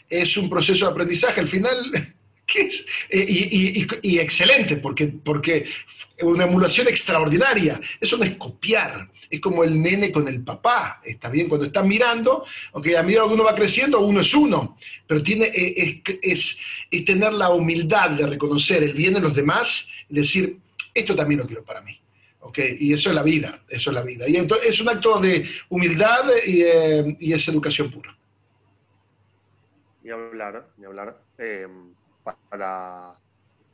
Es un proceso de aprendizaje. Al final, ¿qué es? y, excelente, porque, porque una emulación extraordinaria. Eso no es copiar, es como el nene con el papá, está bien, cuando están mirando, aunque a medida que uno va creciendo, uno es uno, pero tiene, eh, es, es, tener la humildad de reconocer el bien de los demás y decir, esto también lo quiero para mí. Okay, y eso es la vida, eso es la vida. Y entonces es un acto de humildad y, eh, y es educación pura. Ni hablar, ni hablar. Eh, para,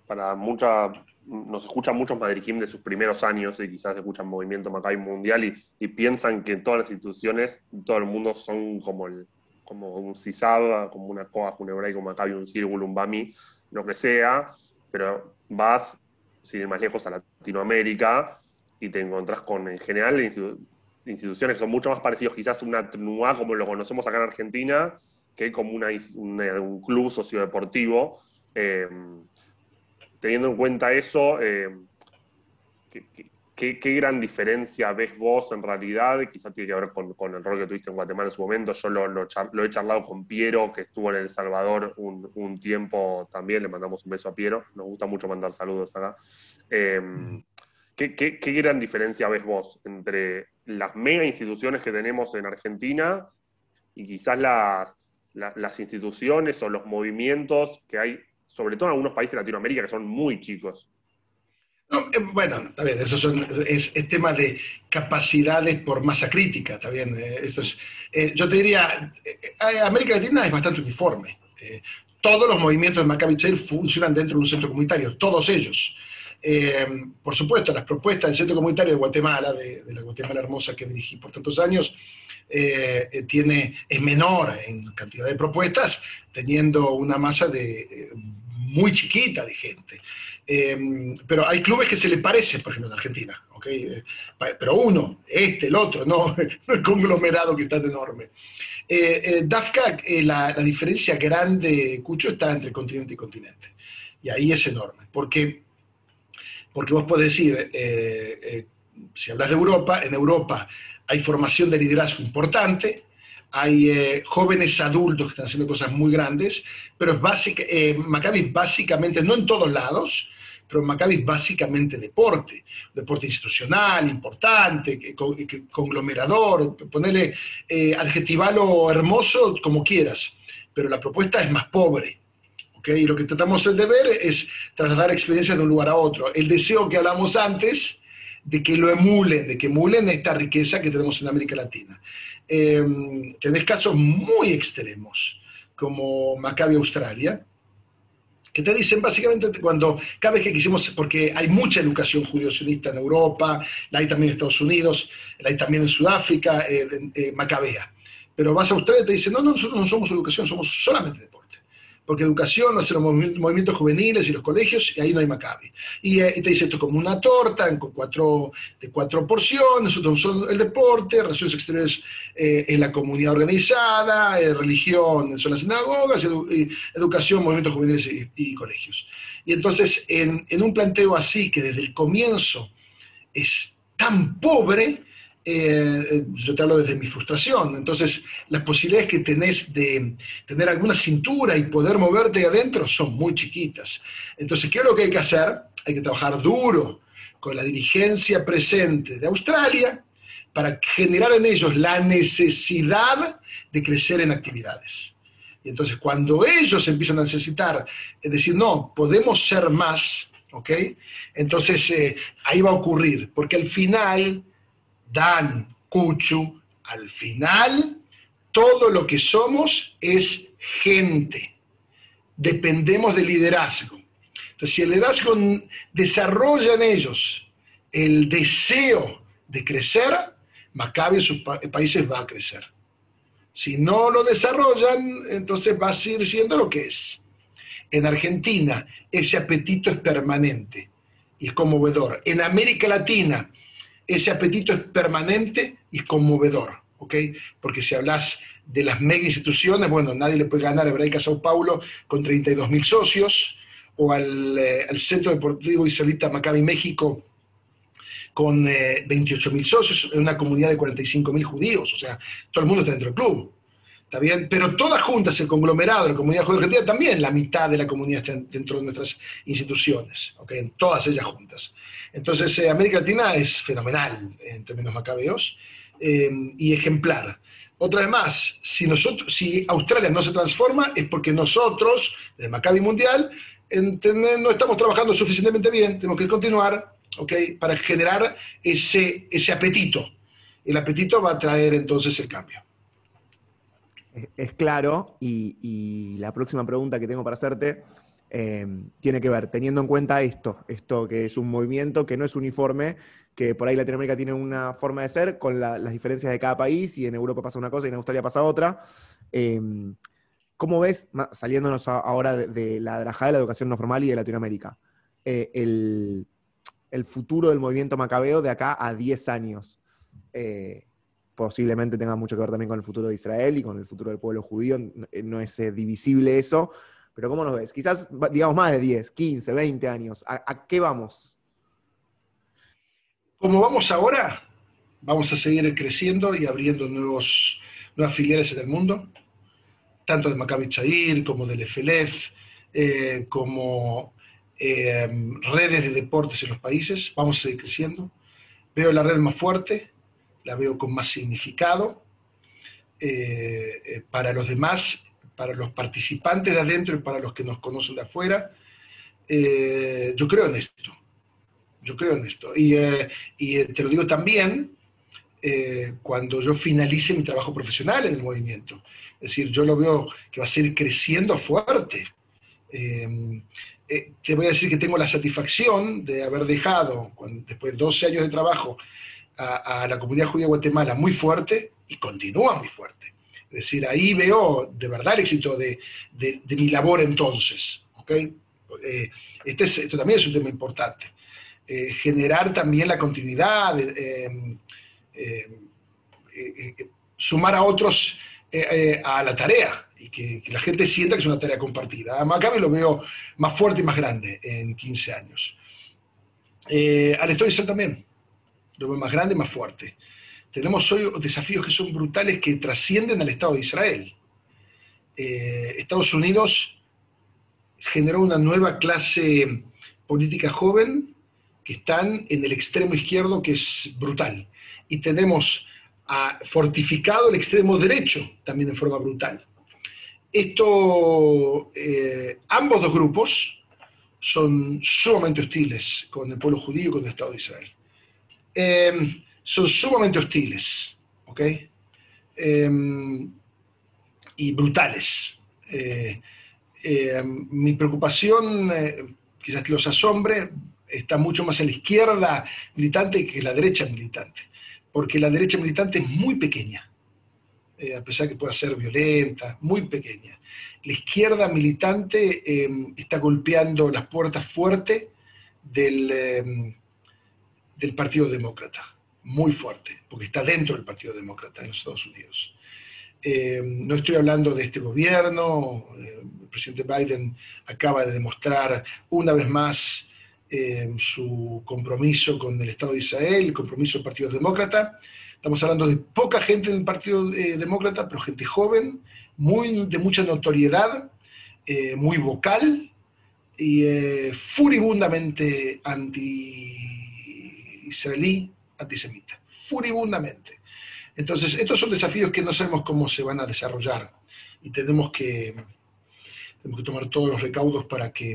para mucha nos escuchan muchos madriquín de sus primeros años y quizás escuchan Movimiento Macay Mundial y, piensan que todas las instituciones, todo el mundo son como, el, como un CISAB, como una COA, un Hebraico Maccabi, un Círculo, un BAMI, lo que sea, pero vas, sin ir más lejos, a Latinoamérica y te encontrás con, en general, instituciones que son mucho más parecidos quizás una TNUA como lo conocemos acá en Argentina, que como una, un club sociodeportivo. Eh, teniendo en cuenta eso, eh, ¿qué, gran diferencia ves vos en realidad? Quizás tiene que ver con, el rol que tuviste en Guatemala en su momento. Yo lo, he charlado con Piero, que estuvo en El Salvador un, tiempo también. Le mandamos un beso a Piero. Nos gusta mucho mandar saludos acá. Em, ¿qué, gran diferencia ves vos entre las mega instituciones que tenemos en Argentina y quizás las, las instituciones o los movimientos que hay sobre todo en algunos países de Latinoamérica que son muy chicos. Eh, bueno, está bien, eso es, tema de capacidades por masa crítica, está bien. Eh, esto es, eh, yo te diría, América Latina es bastante uniforme. todos los movimientos de Maccabi funcionan dentro de un centro comunitario, todos ellos. Por supuesto, las propuestas del centro comunitario de Guatemala, de, de, la Guatemala hermosa que dirigí por tantos años, eh, tiene, es menor en cantidad de propuestas, teniendo una masa de, muy chiquita de gente. pero hay clubes que se le parecen, por ejemplo, en Argentina. Pero uno, este, el otro, no, el conglomerado que está enorme. DAFCA, la, la diferencia grande, Cucho, está entre continente y continente. Y ahí es enorme. Porque porque vos podés decir, eh, eh, si hablas de Europa, en Europa hay formación de liderazgo importante, hay eh, jóvenes adultos que están haciendo cosas muy grandes, pero es básica, Maccabi básicamente, no en todos lados, pero Maccabi es básicamente deporte, deporte institucional, importante, conglomerador, ponerle adjetivalo hermoso como quieras, pero la propuesta es más pobre. Y lo que tratamos de ver es trasladar experiencias de un lugar a otro. El deseo que hablamos antes de que lo emulen, de que emulen esta riqueza que tenemos en América Latina. Eh, tenés casos muy extremos, como Maccabi Australia, que te dicen básicamente cuando cada vez que quisimos, porque hay mucha educación judío-sionista en Europa, la hay también en Estados Unidos, la hay también en Sudáfrica, eh, eh, Macabea. Pero vas a Australia y te dicen, no, no, nosotros no somos educación, somos solamente deporte porque educación, hace los movimientos juveniles y los colegios, y ahí no hay Maccabi. Y, eh, te dice esto como una torta con cuatro, de cuatro porciones, son el deporte, relaciones exteriores eh, en la comunidad organizada, eh, religión son las sinagogas, educación, movimientos juveniles y, colegios. Y entonces, en, en un planteo así, que desde el comienzo es tan pobre, eh, yo te hablo desde mi frustración, entonces las posibilidades que tenés de tener alguna cintura y poder moverte adentro son muy chiquitas. Entonces, ¿qué es lo que hay que hacer? Hay que trabajar duro con la dirigencia presente de Australia para generar en ellos la necesidad de crecer en actividades. Y entonces, cuando ellos empiezan a necesitar, es decir, no, podemos ser más, ¿ok? Entonces, eh, ahí va a ocurrir, porque al final Dan, Cuchu, al final, todo lo que somos es gente. Dependemos del liderazgo. Entonces, si el liderazgo desarrolla en ellos el deseo de crecer, Maccabi en sus países va a crecer. Si no lo desarrollan, entonces va a seguir siendo lo que es. En Argentina, ese apetito es permanente y es conmovedor. En América Latina, ese apetito es permanente y conmovedor, ¿ok? Porque si hablas de las mega instituciones, bueno, nadie le puede ganar a Hebraica Sao Paulo con 32 mil socios, o al, eh, Centro Deportivo Israelita Maccabi México con 28 eh, mil socios, en una comunidad de 45 mil judíos, o sea, todo el mundo está dentro del club. ¿Está bien? Pero todas juntas, el conglomerado de la comunidad judía argentina, también la mitad de la comunidad está dentro de nuestras instituciones, ¿ok? Todas ellas juntas. Entonces, eh, América Latina es fenomenal en términos macabeos eh, y ejemplar. Otra vez más, si, nosotros, si Australia no se transforma es porque nosotros, de Maccabi Mundial, no estamos trabajando suficientemente bien, tenemos que continuar ¿okay? para generar ese, ese apetito. El apetito va a traer entonces el cambio. Es, claro, y, la próxima pregunta que tengo para hacerte Em, tiene que ver, teniendo en cuenta esto, esto que es un movimiento que no es uniforme, que por ahí Latinoamérica tiene una forma de ser con las diferencias de cada país y en Europa pasa una cosa y en Australia pasa otra. Em, ¿Cómo ves, saliéndonos ahora de, la drajada de la educación no formal y de Latinoamérica, eh, el, futuro del movimiento macabeo de acá a 10 años? Eh, posiblemente tenga mucho que ver también con el futuro de Israel y con el futuro del pueblo judío, no es eh, divisible eso, pero ¿cómo nos ves? Quizás, digamos, más de 10, 15, 20 años. ¿A, qué vamos? Como vamos ahora, vamos a seguir creciendo y abriendo nuevos, nuevas filiales en el mundo, tanto de Maccabi Chair como del FLF, eh, como eh, redes de deportes en los países. Vamos a seguir creciendo. Veo la red más fuerte, la veo con más significado. Eh, para los demás para los participantes de adentro y para los que nos conocen de afuera. Eh, yo creo en esto. Yo creo en esto. Y, eh, eh, te lo digo también cuando yo finalice mi trabajo profesional en el movimiento. Es decir, yo lo veo que va a seguir creciendo fuerte. te voy a decir que tengo la satisfacción de haber dejado, después de 12 años de trabajo, a, la comunidad judía de Guatemala muy fuerte y continúa muy fuerte. Es decir, ahí veo de verdad el éxito de, mi labor entonces. ¿okay? Eh, este esto también es un tema importante. Eh, generar también la continuidad, eh, sumar a otros a la tarea y que, la gente sienta que es una tarea compartida. A Maccabi lo veo más fuerte y más grande en 15 años. al Estoy también, lo veo más grande más fuerte. Tenemos hoy desafíos que son brutales que trascienden al Estado de Israel. Estados Unidos generó una nueva clase política joven que están en el extremo izquierdo, que es brutal. Y tenemos fortificado el extremo derecho también de forma brutal. Esto, eh, ambos dos grupos son sumamente hostiles con el pueblo judío y con el Estado de Israel. Em, son sumamente hostiles, ¿ok? Em, y brutales. Eh, eh, mi preocupación, eh, quizás los asombre, está mucho más en la izquierda militante que la derecha militante, porque la derecha militante es muy pequeña, eh, a pesar que pueda ser violenta, muy pequeña. La izquierda militante está golpeando las puertas fuertes del, del Partido Demócrata, muy fuerte, porque está dentro del Partido Demócrata en los Estados Unidos. Eh, no estoy hablando de este gobierno, eh, el presidente Biden acaba de demostrar una vez más eh, su compromiso con el Estado de Israel, el compromiso del Partido Demócrata. Estamos hablando de poca gente en el Partido Demócra, pero gente joven, muy, de mucha notoriedad, muy vocal y furibundamente anti-israelí, antisemita. Furibundamente. Entonces, estos son desafíos que no sabemos cómo se van a desarrollar y tenemos que, tenemos que tomar todos los recaudos para que,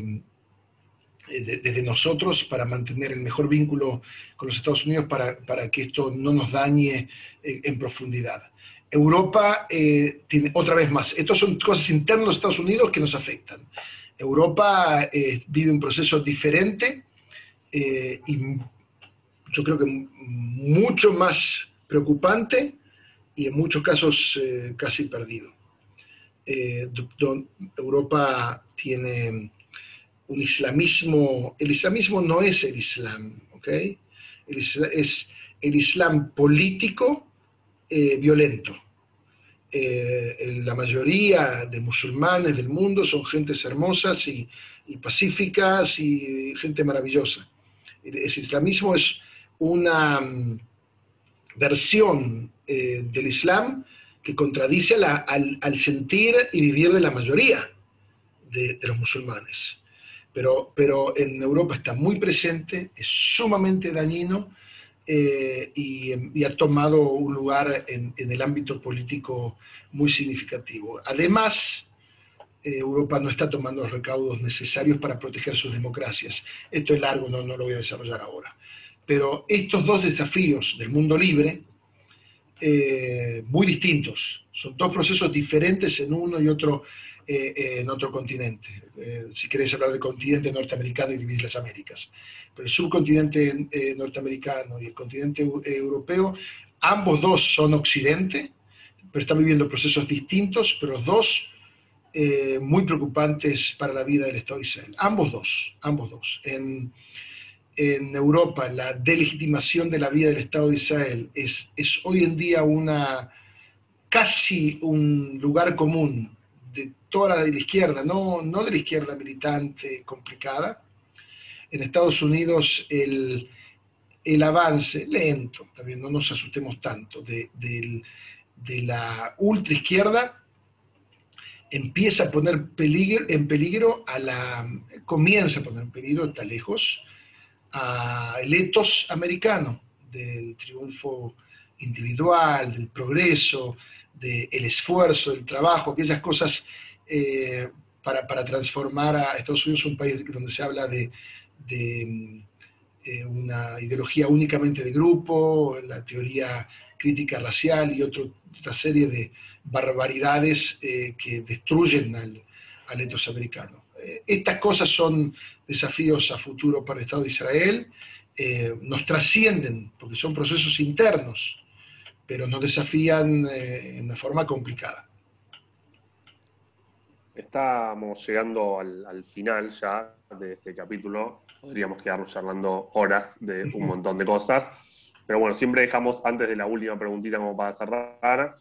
eh, desde nosotros, para mantener el mejor vínculo con los Estados Unidos, para, para que esto no nos dañe eh, en profundidad. Europa eh, tiene, otra vez más, estas son cosas internas de los Estados Unidos que nos afectan. Europa vive un proceso diferente y yo creo que mucho más preocupante y en muchos casos eh, casi perdido. Eh, Europa tiene un islamismo, el islamismo no es el islam, ¿ok? es el islam político eh, violento. la mayoría de musulmanes del mundo son gentes hermosas y, y pacíficas y gente maravillosa. El, el islamismo es una versión eh, del Islam que contradice al, sentir y vivir de la mayoría de, los musulmanes. Pero, pero, en Europa está muy presente, es sumamente dañino eh, y, ha tomado un lugar en, el ámbito político muy significativo. Además, eh, Europa no está tomando los recaudos necesarios para proteger sus democracias. Esto es largo, no, no lo voy a desarrollar ahora. Pero estos dos desafíos del mundo libre, eh, muy distintos, son dos procesos diferentes en uno y otro eh, eh, en otro continente. si queréis hablar de continente norteamericano y dividir las Américas. Pero el subcontinente norteamericano y el continente europeo, ambos dos son occidente, pero están viviendo procesos distintos, pero los dos muy preocupantes para la vida del Estado de Israel. Ambos dos, ambos dos. En, en Europa la delegitimación de la vida del Estado de Israel es, es hoy en día una casi un lugar común de toda la de izquierda, no, no de la izquierda militante complicada. En Estados Unidos el, el avance lento, también no nos asustemos tanto, de, de la ultraizquierda empieza a poner peligro, en peligro a la, comienza a poner en peligro, está lejos, el etos americano del triunfo individual, del progreso, del esfuerzo, del trabajo, aquellas cosas eh, para, transformar a Estados Unidos un país donde se habla de, eh, una ideología únicamente de grupo, la teoría crítica racial y otra serie de barbaridades eh, que destruyen al, al etos americano. estas cosas son desafíos a futuro para el Estado de Israel, eh, nos trascienden, porque son procesos internos, pero nos desafían en una forma complicada. Estamos llegando al, final ya de este capítulo. Podríamos quedarnos charlando horas de un montón de cosas. Pero bueno, siempre dejamos antes de la última preguntita como para cerrar,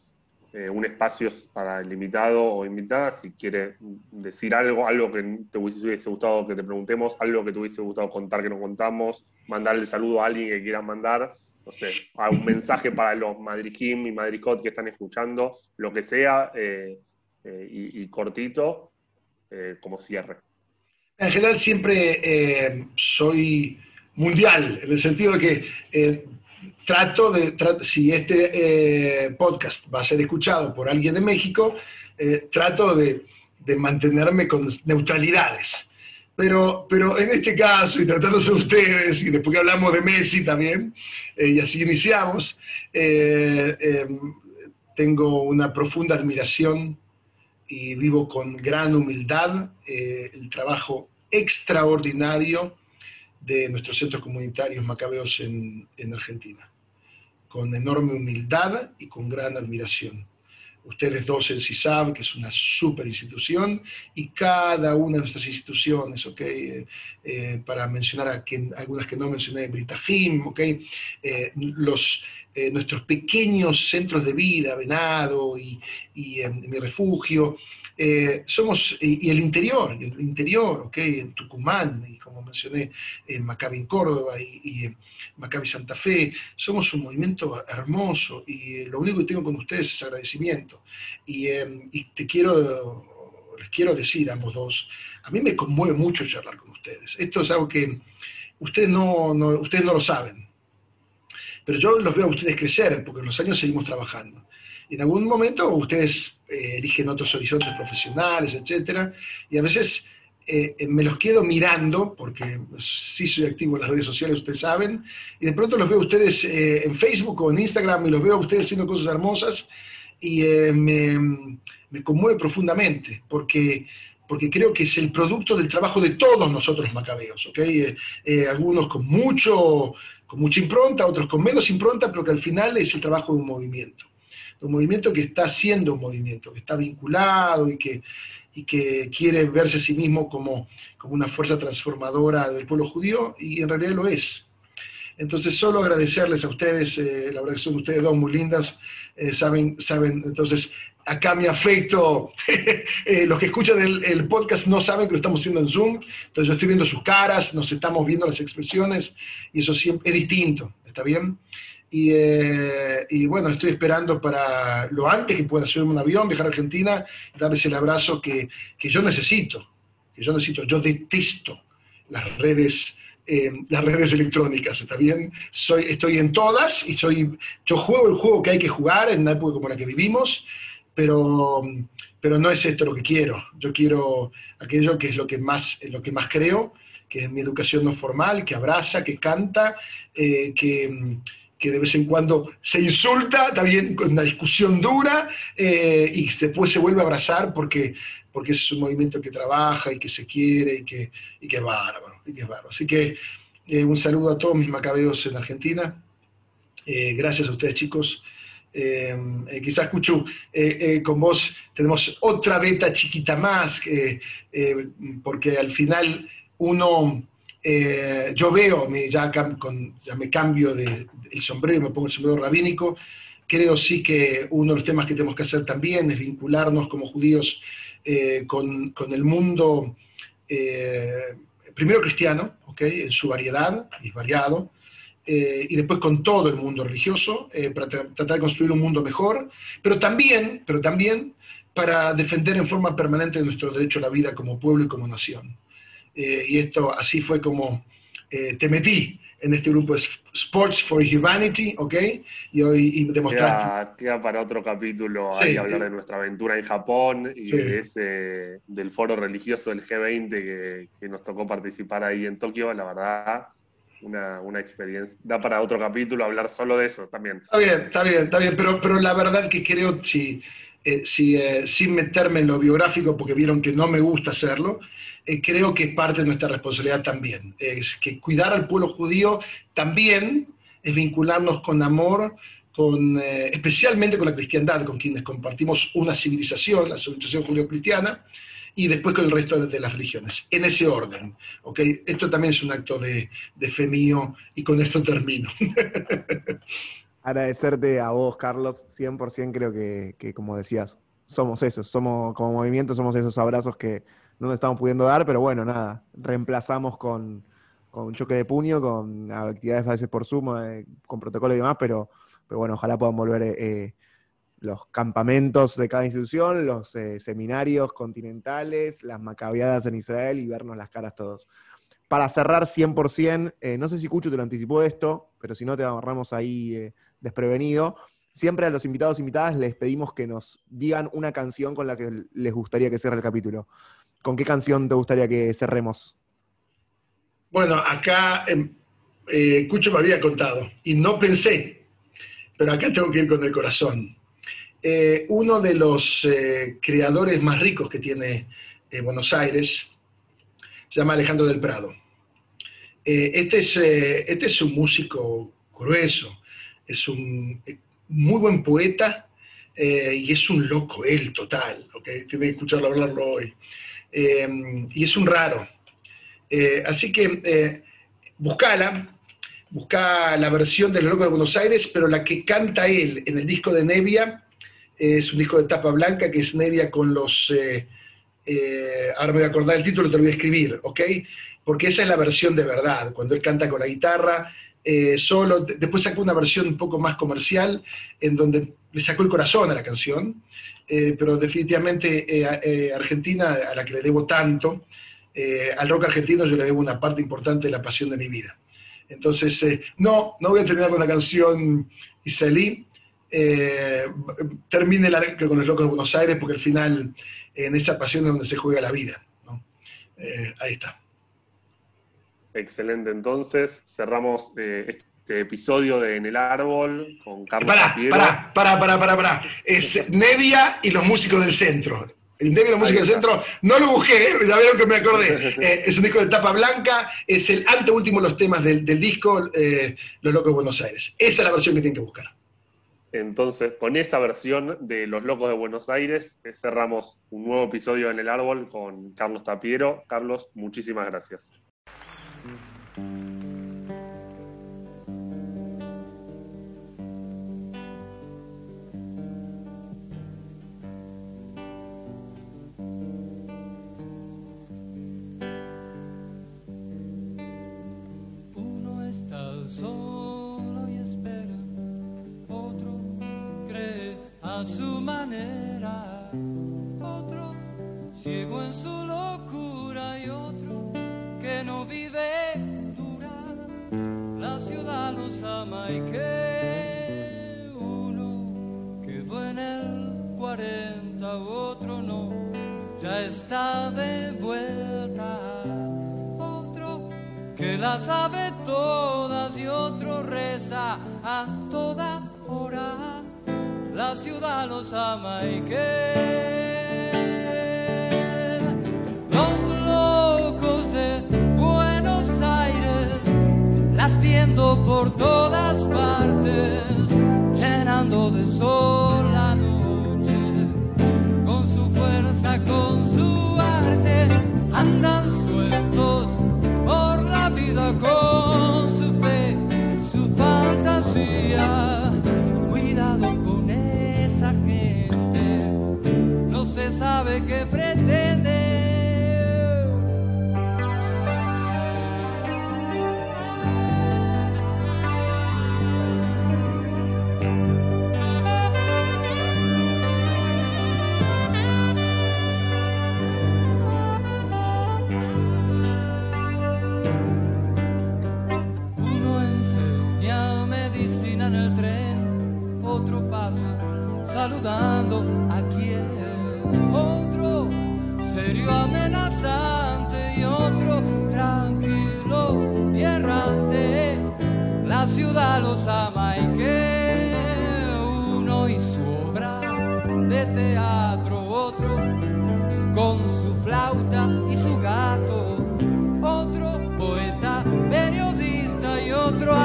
eh, un espacio para el invitado o invitada, si quiere decir algo, algo que te hubiese gustado que te preguntemos, algo que te hubiese gustado contar que no contamos, mandarle saludo a alguien que quieras mandar, no sé, un mensaje para los Madrid Kim y Madrid Cot que están escuchando, lo que sea, eh, eh, y, cortito eh, como cierre. En general siempre soy mundial, en el sentido de que trato de, si este podcast va a ser escuchado por alguien de México, trato de, mantenerme con neutralidades. Pero, pero en este caso, y tratándose de ustedes, y después que hablamos de Messi también, y así iniciamos, tengo una profunda admiración y vivo con gran humildad eh, el trabajo extraordinario de nuestros centros comunitarios macabeos en, en, Argentina, con enorme humildad y con gran admiración. Ustedes dos en CISAB, que es una super institución, y cada una de nuestras instituciones, ¿ok? Eh, eh, para mencionar a algunas que no mencioné, Britajim, ¿ok? los, eh, nuestros pequeños centros de vida, Venado y, eh, mi refugio, eh, somos, y, el interior, el interior, ¿ok? En Tucumán, y como mencioné, en Maccabi en Córdoba y, y Maccabi Santa Fe, somos un movimiento hermoso y lo único que tengo con ustedes es agradecimiento. Y, te quiero, les quiero decir a ambos dos, a mí me conmueve mucho charlar con ustedes. Esto es algo que ustedes no, no ustedes no lo saben pero yo los veo a ustedes crecer, porque en los años seguimos trabajando. En algún momento ustedes eh, eligen otros horizontes profesionales, etc. Y a veces eh, me los quedo mirando, porque sí soy activo en las redes sociales, ustedes saben, y de pronto los veo a ustedes eh, en Facebook o en Instagram y los veo a ustedes haciendo cosas hermosas y me, me, conmueve profundamente, porque, porque creo que es el producto del trabajo de todos nosotros macabeos, ¿ok? algunos con mucho con mucha impronta, otros con menos impronta, pero que al final es el trabajo de un movimiento. Un movimiento que está siendo un movimiento, que está vinculado y que, y que quiere verse a sí mismo como, como una fuerza transformadora del pueblo judío, y en realidad lo es. Entonces, solo agradecerles a ustedes, eh, la verdad que son ustedes dos muy lindas, eh, saben, saben, entonces, acá mi afecto, eh, los que escuchan el, podcast no saben que lo estamos haciendo en Zoom, entonces yo estoy viendo sus caras, nos estamos viendo las expresiones y eso siempre es distinto, ¿está bien? Y, eh, bueno, estoy esperando para lo antes que pueda subirme un avión, viajar a Argentina, darles el abrazo que, yo necesito, que yo necesito, yo detesto las redes eh, las redes electrónicas, ¿está bien? Soy, estoy en todas y soy, yo juego el juego que hay que jugar en una época como la que vivimos, pero, pero no es esto lo que quiero. Yo quiero aquello que es lo que más, lo que más creo, que es mi educación no formal, que abraza, que canta, eh, que, que, de vez en cuando se insulta, también con una discusión dura, eh, y después se vuelve a abrazar porque, porque ese es un movimiento que trabaja y que se quiere y que, y que es bárbaro. Y que es bárbaro. Así que eh, un saludo a todos mis macabeos en Argentina. gracias a ustedes chicos. Eh, quizás, Cuchu, eh, eh, con vos tenemos otra beta chiquita más, porque al final uno, yo veo, ya, me cambio de, el sombrero me pongo el sombrero rabínico, creo sí que uno de los temas que tenemos que hacer también es vincularnos como judíos con, con, el mundo, primero cristiano, ¿okay? en su variedad, y variado, eh, y después con todo el mundo religioso, eh, para tratar de construir un mundo mejor, pero también, pero también para defender en forma permanente nuestro derecho a la vida como pueblo y como nación. Eh, y esto así fue como te metí en este grupo Sports for Humanity, ¿ok? Y hoy y demostrar... Queda, para otro capítulo ahí hablar de nuestra aventura en Japón y de ese, del foro religioso del G20 que, que nos tocó participar ahí en Tokio, la verdad una, una, experiencia. Da para otro capítulo hablar solo de eso también. Está bien, está bien, está bien, pero, pero la verdad que creo, si, eh, si eh, sin meterme en lo biográfico, porque vieron que no me gusta hacerlo, eh, creo que es parte de nuestra responsabilidad también. Es que cuidar al pueblo judío también es vincularnos con amor con, eh, especialmente con la cristiandad, con quienes compartimos una civilización, la civilización judío-cristiana, y después con el resto de, las religiones, en ese orden. ¿okay? Esto también es un acto de, de fe mío, y con esto termino. Agradecerte a vos, Carlos, 100% creo que, que, como decías, somos esos, somos como movimiento, somos esos abrazos que no nos estamos pudiendo dar, pero bueno, nada, reemplazamos con, con choque de puño, con actividades a veces por suma, eh, con protocolo y demás, pero, pero bueno, ojalá puedan volver eh, eh, los campamentos de cada institución, los seminarios continentales, las macabeadas en Israel y vernos las caras todos. Para cerrar 100%, no sé si Cucho te lo anticipó esto, pero si no te agarramos ahí desprevenido. Siempre a los invitados e invitadas les pedimos que nos digan una canción con la que les gustaría que cierre el capítulo. ¿Con qué canción te gustaría que cerremos? Bueno, acá em, eh, Cucho me había contado y no pensé, pero acá tengo que ir con el corazón. Eh, uno de los eh, creadores más ricos que tiene Buenos Aires se llama Alejandro del Prado. este, es, este es un músico grueso, es un muy buen poeta y es un loco él total, ¿okay? tiene que escucharlo hablarlo hoy. Y es un raro, eh, así que eh, buscala, busca la versión de Los Locos de Buenos Aires, pero la que canta él en el disco de Nevia es un disco de tapa blanca que es Nevia con los. Eh, ahora me voy a acordar el título, te lo voy a escribir, ¿ok? Porque esa es la versión de verdad, cuando él canta con la guitarra. solo, después sacó una versión un poco más comercial, en donde le sacó el corazón a la canción, pero definitivamente Argentina, a la que le debo tanto, eh, al rock argentino yo le debo una parte importante de la pasión de mi vida. Entonces, eh, no, no voy a terminar con la canción israelí, eh, termine con los locos de Buenos Aires, porque al final en esa pasión es donde se juega la vida. ahí está. Excelente, entonces cerramos este episodio de En el Árbol con Carlos Pará, pará, pará, pará, pará, Es Nevia y los músicos del centro. El de la música del centro, no lo busqué, ¿eh? ya vieron que me acordé. Eh, es un disco de tapa blanca, es el anteúltimo de los temas del, disco, eh, Los Locos de Buenos Aires. Esa es la versión que tienen que buscar. Entonces, con esa versión de Los Locos de Buenos Aires, cerramos un nuevo episodio en El Árbol con Carlos Tapiero. Carlos, muchísimas gracias.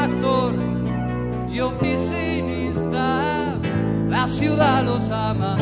tractor y oficinista, la ciudad los ama.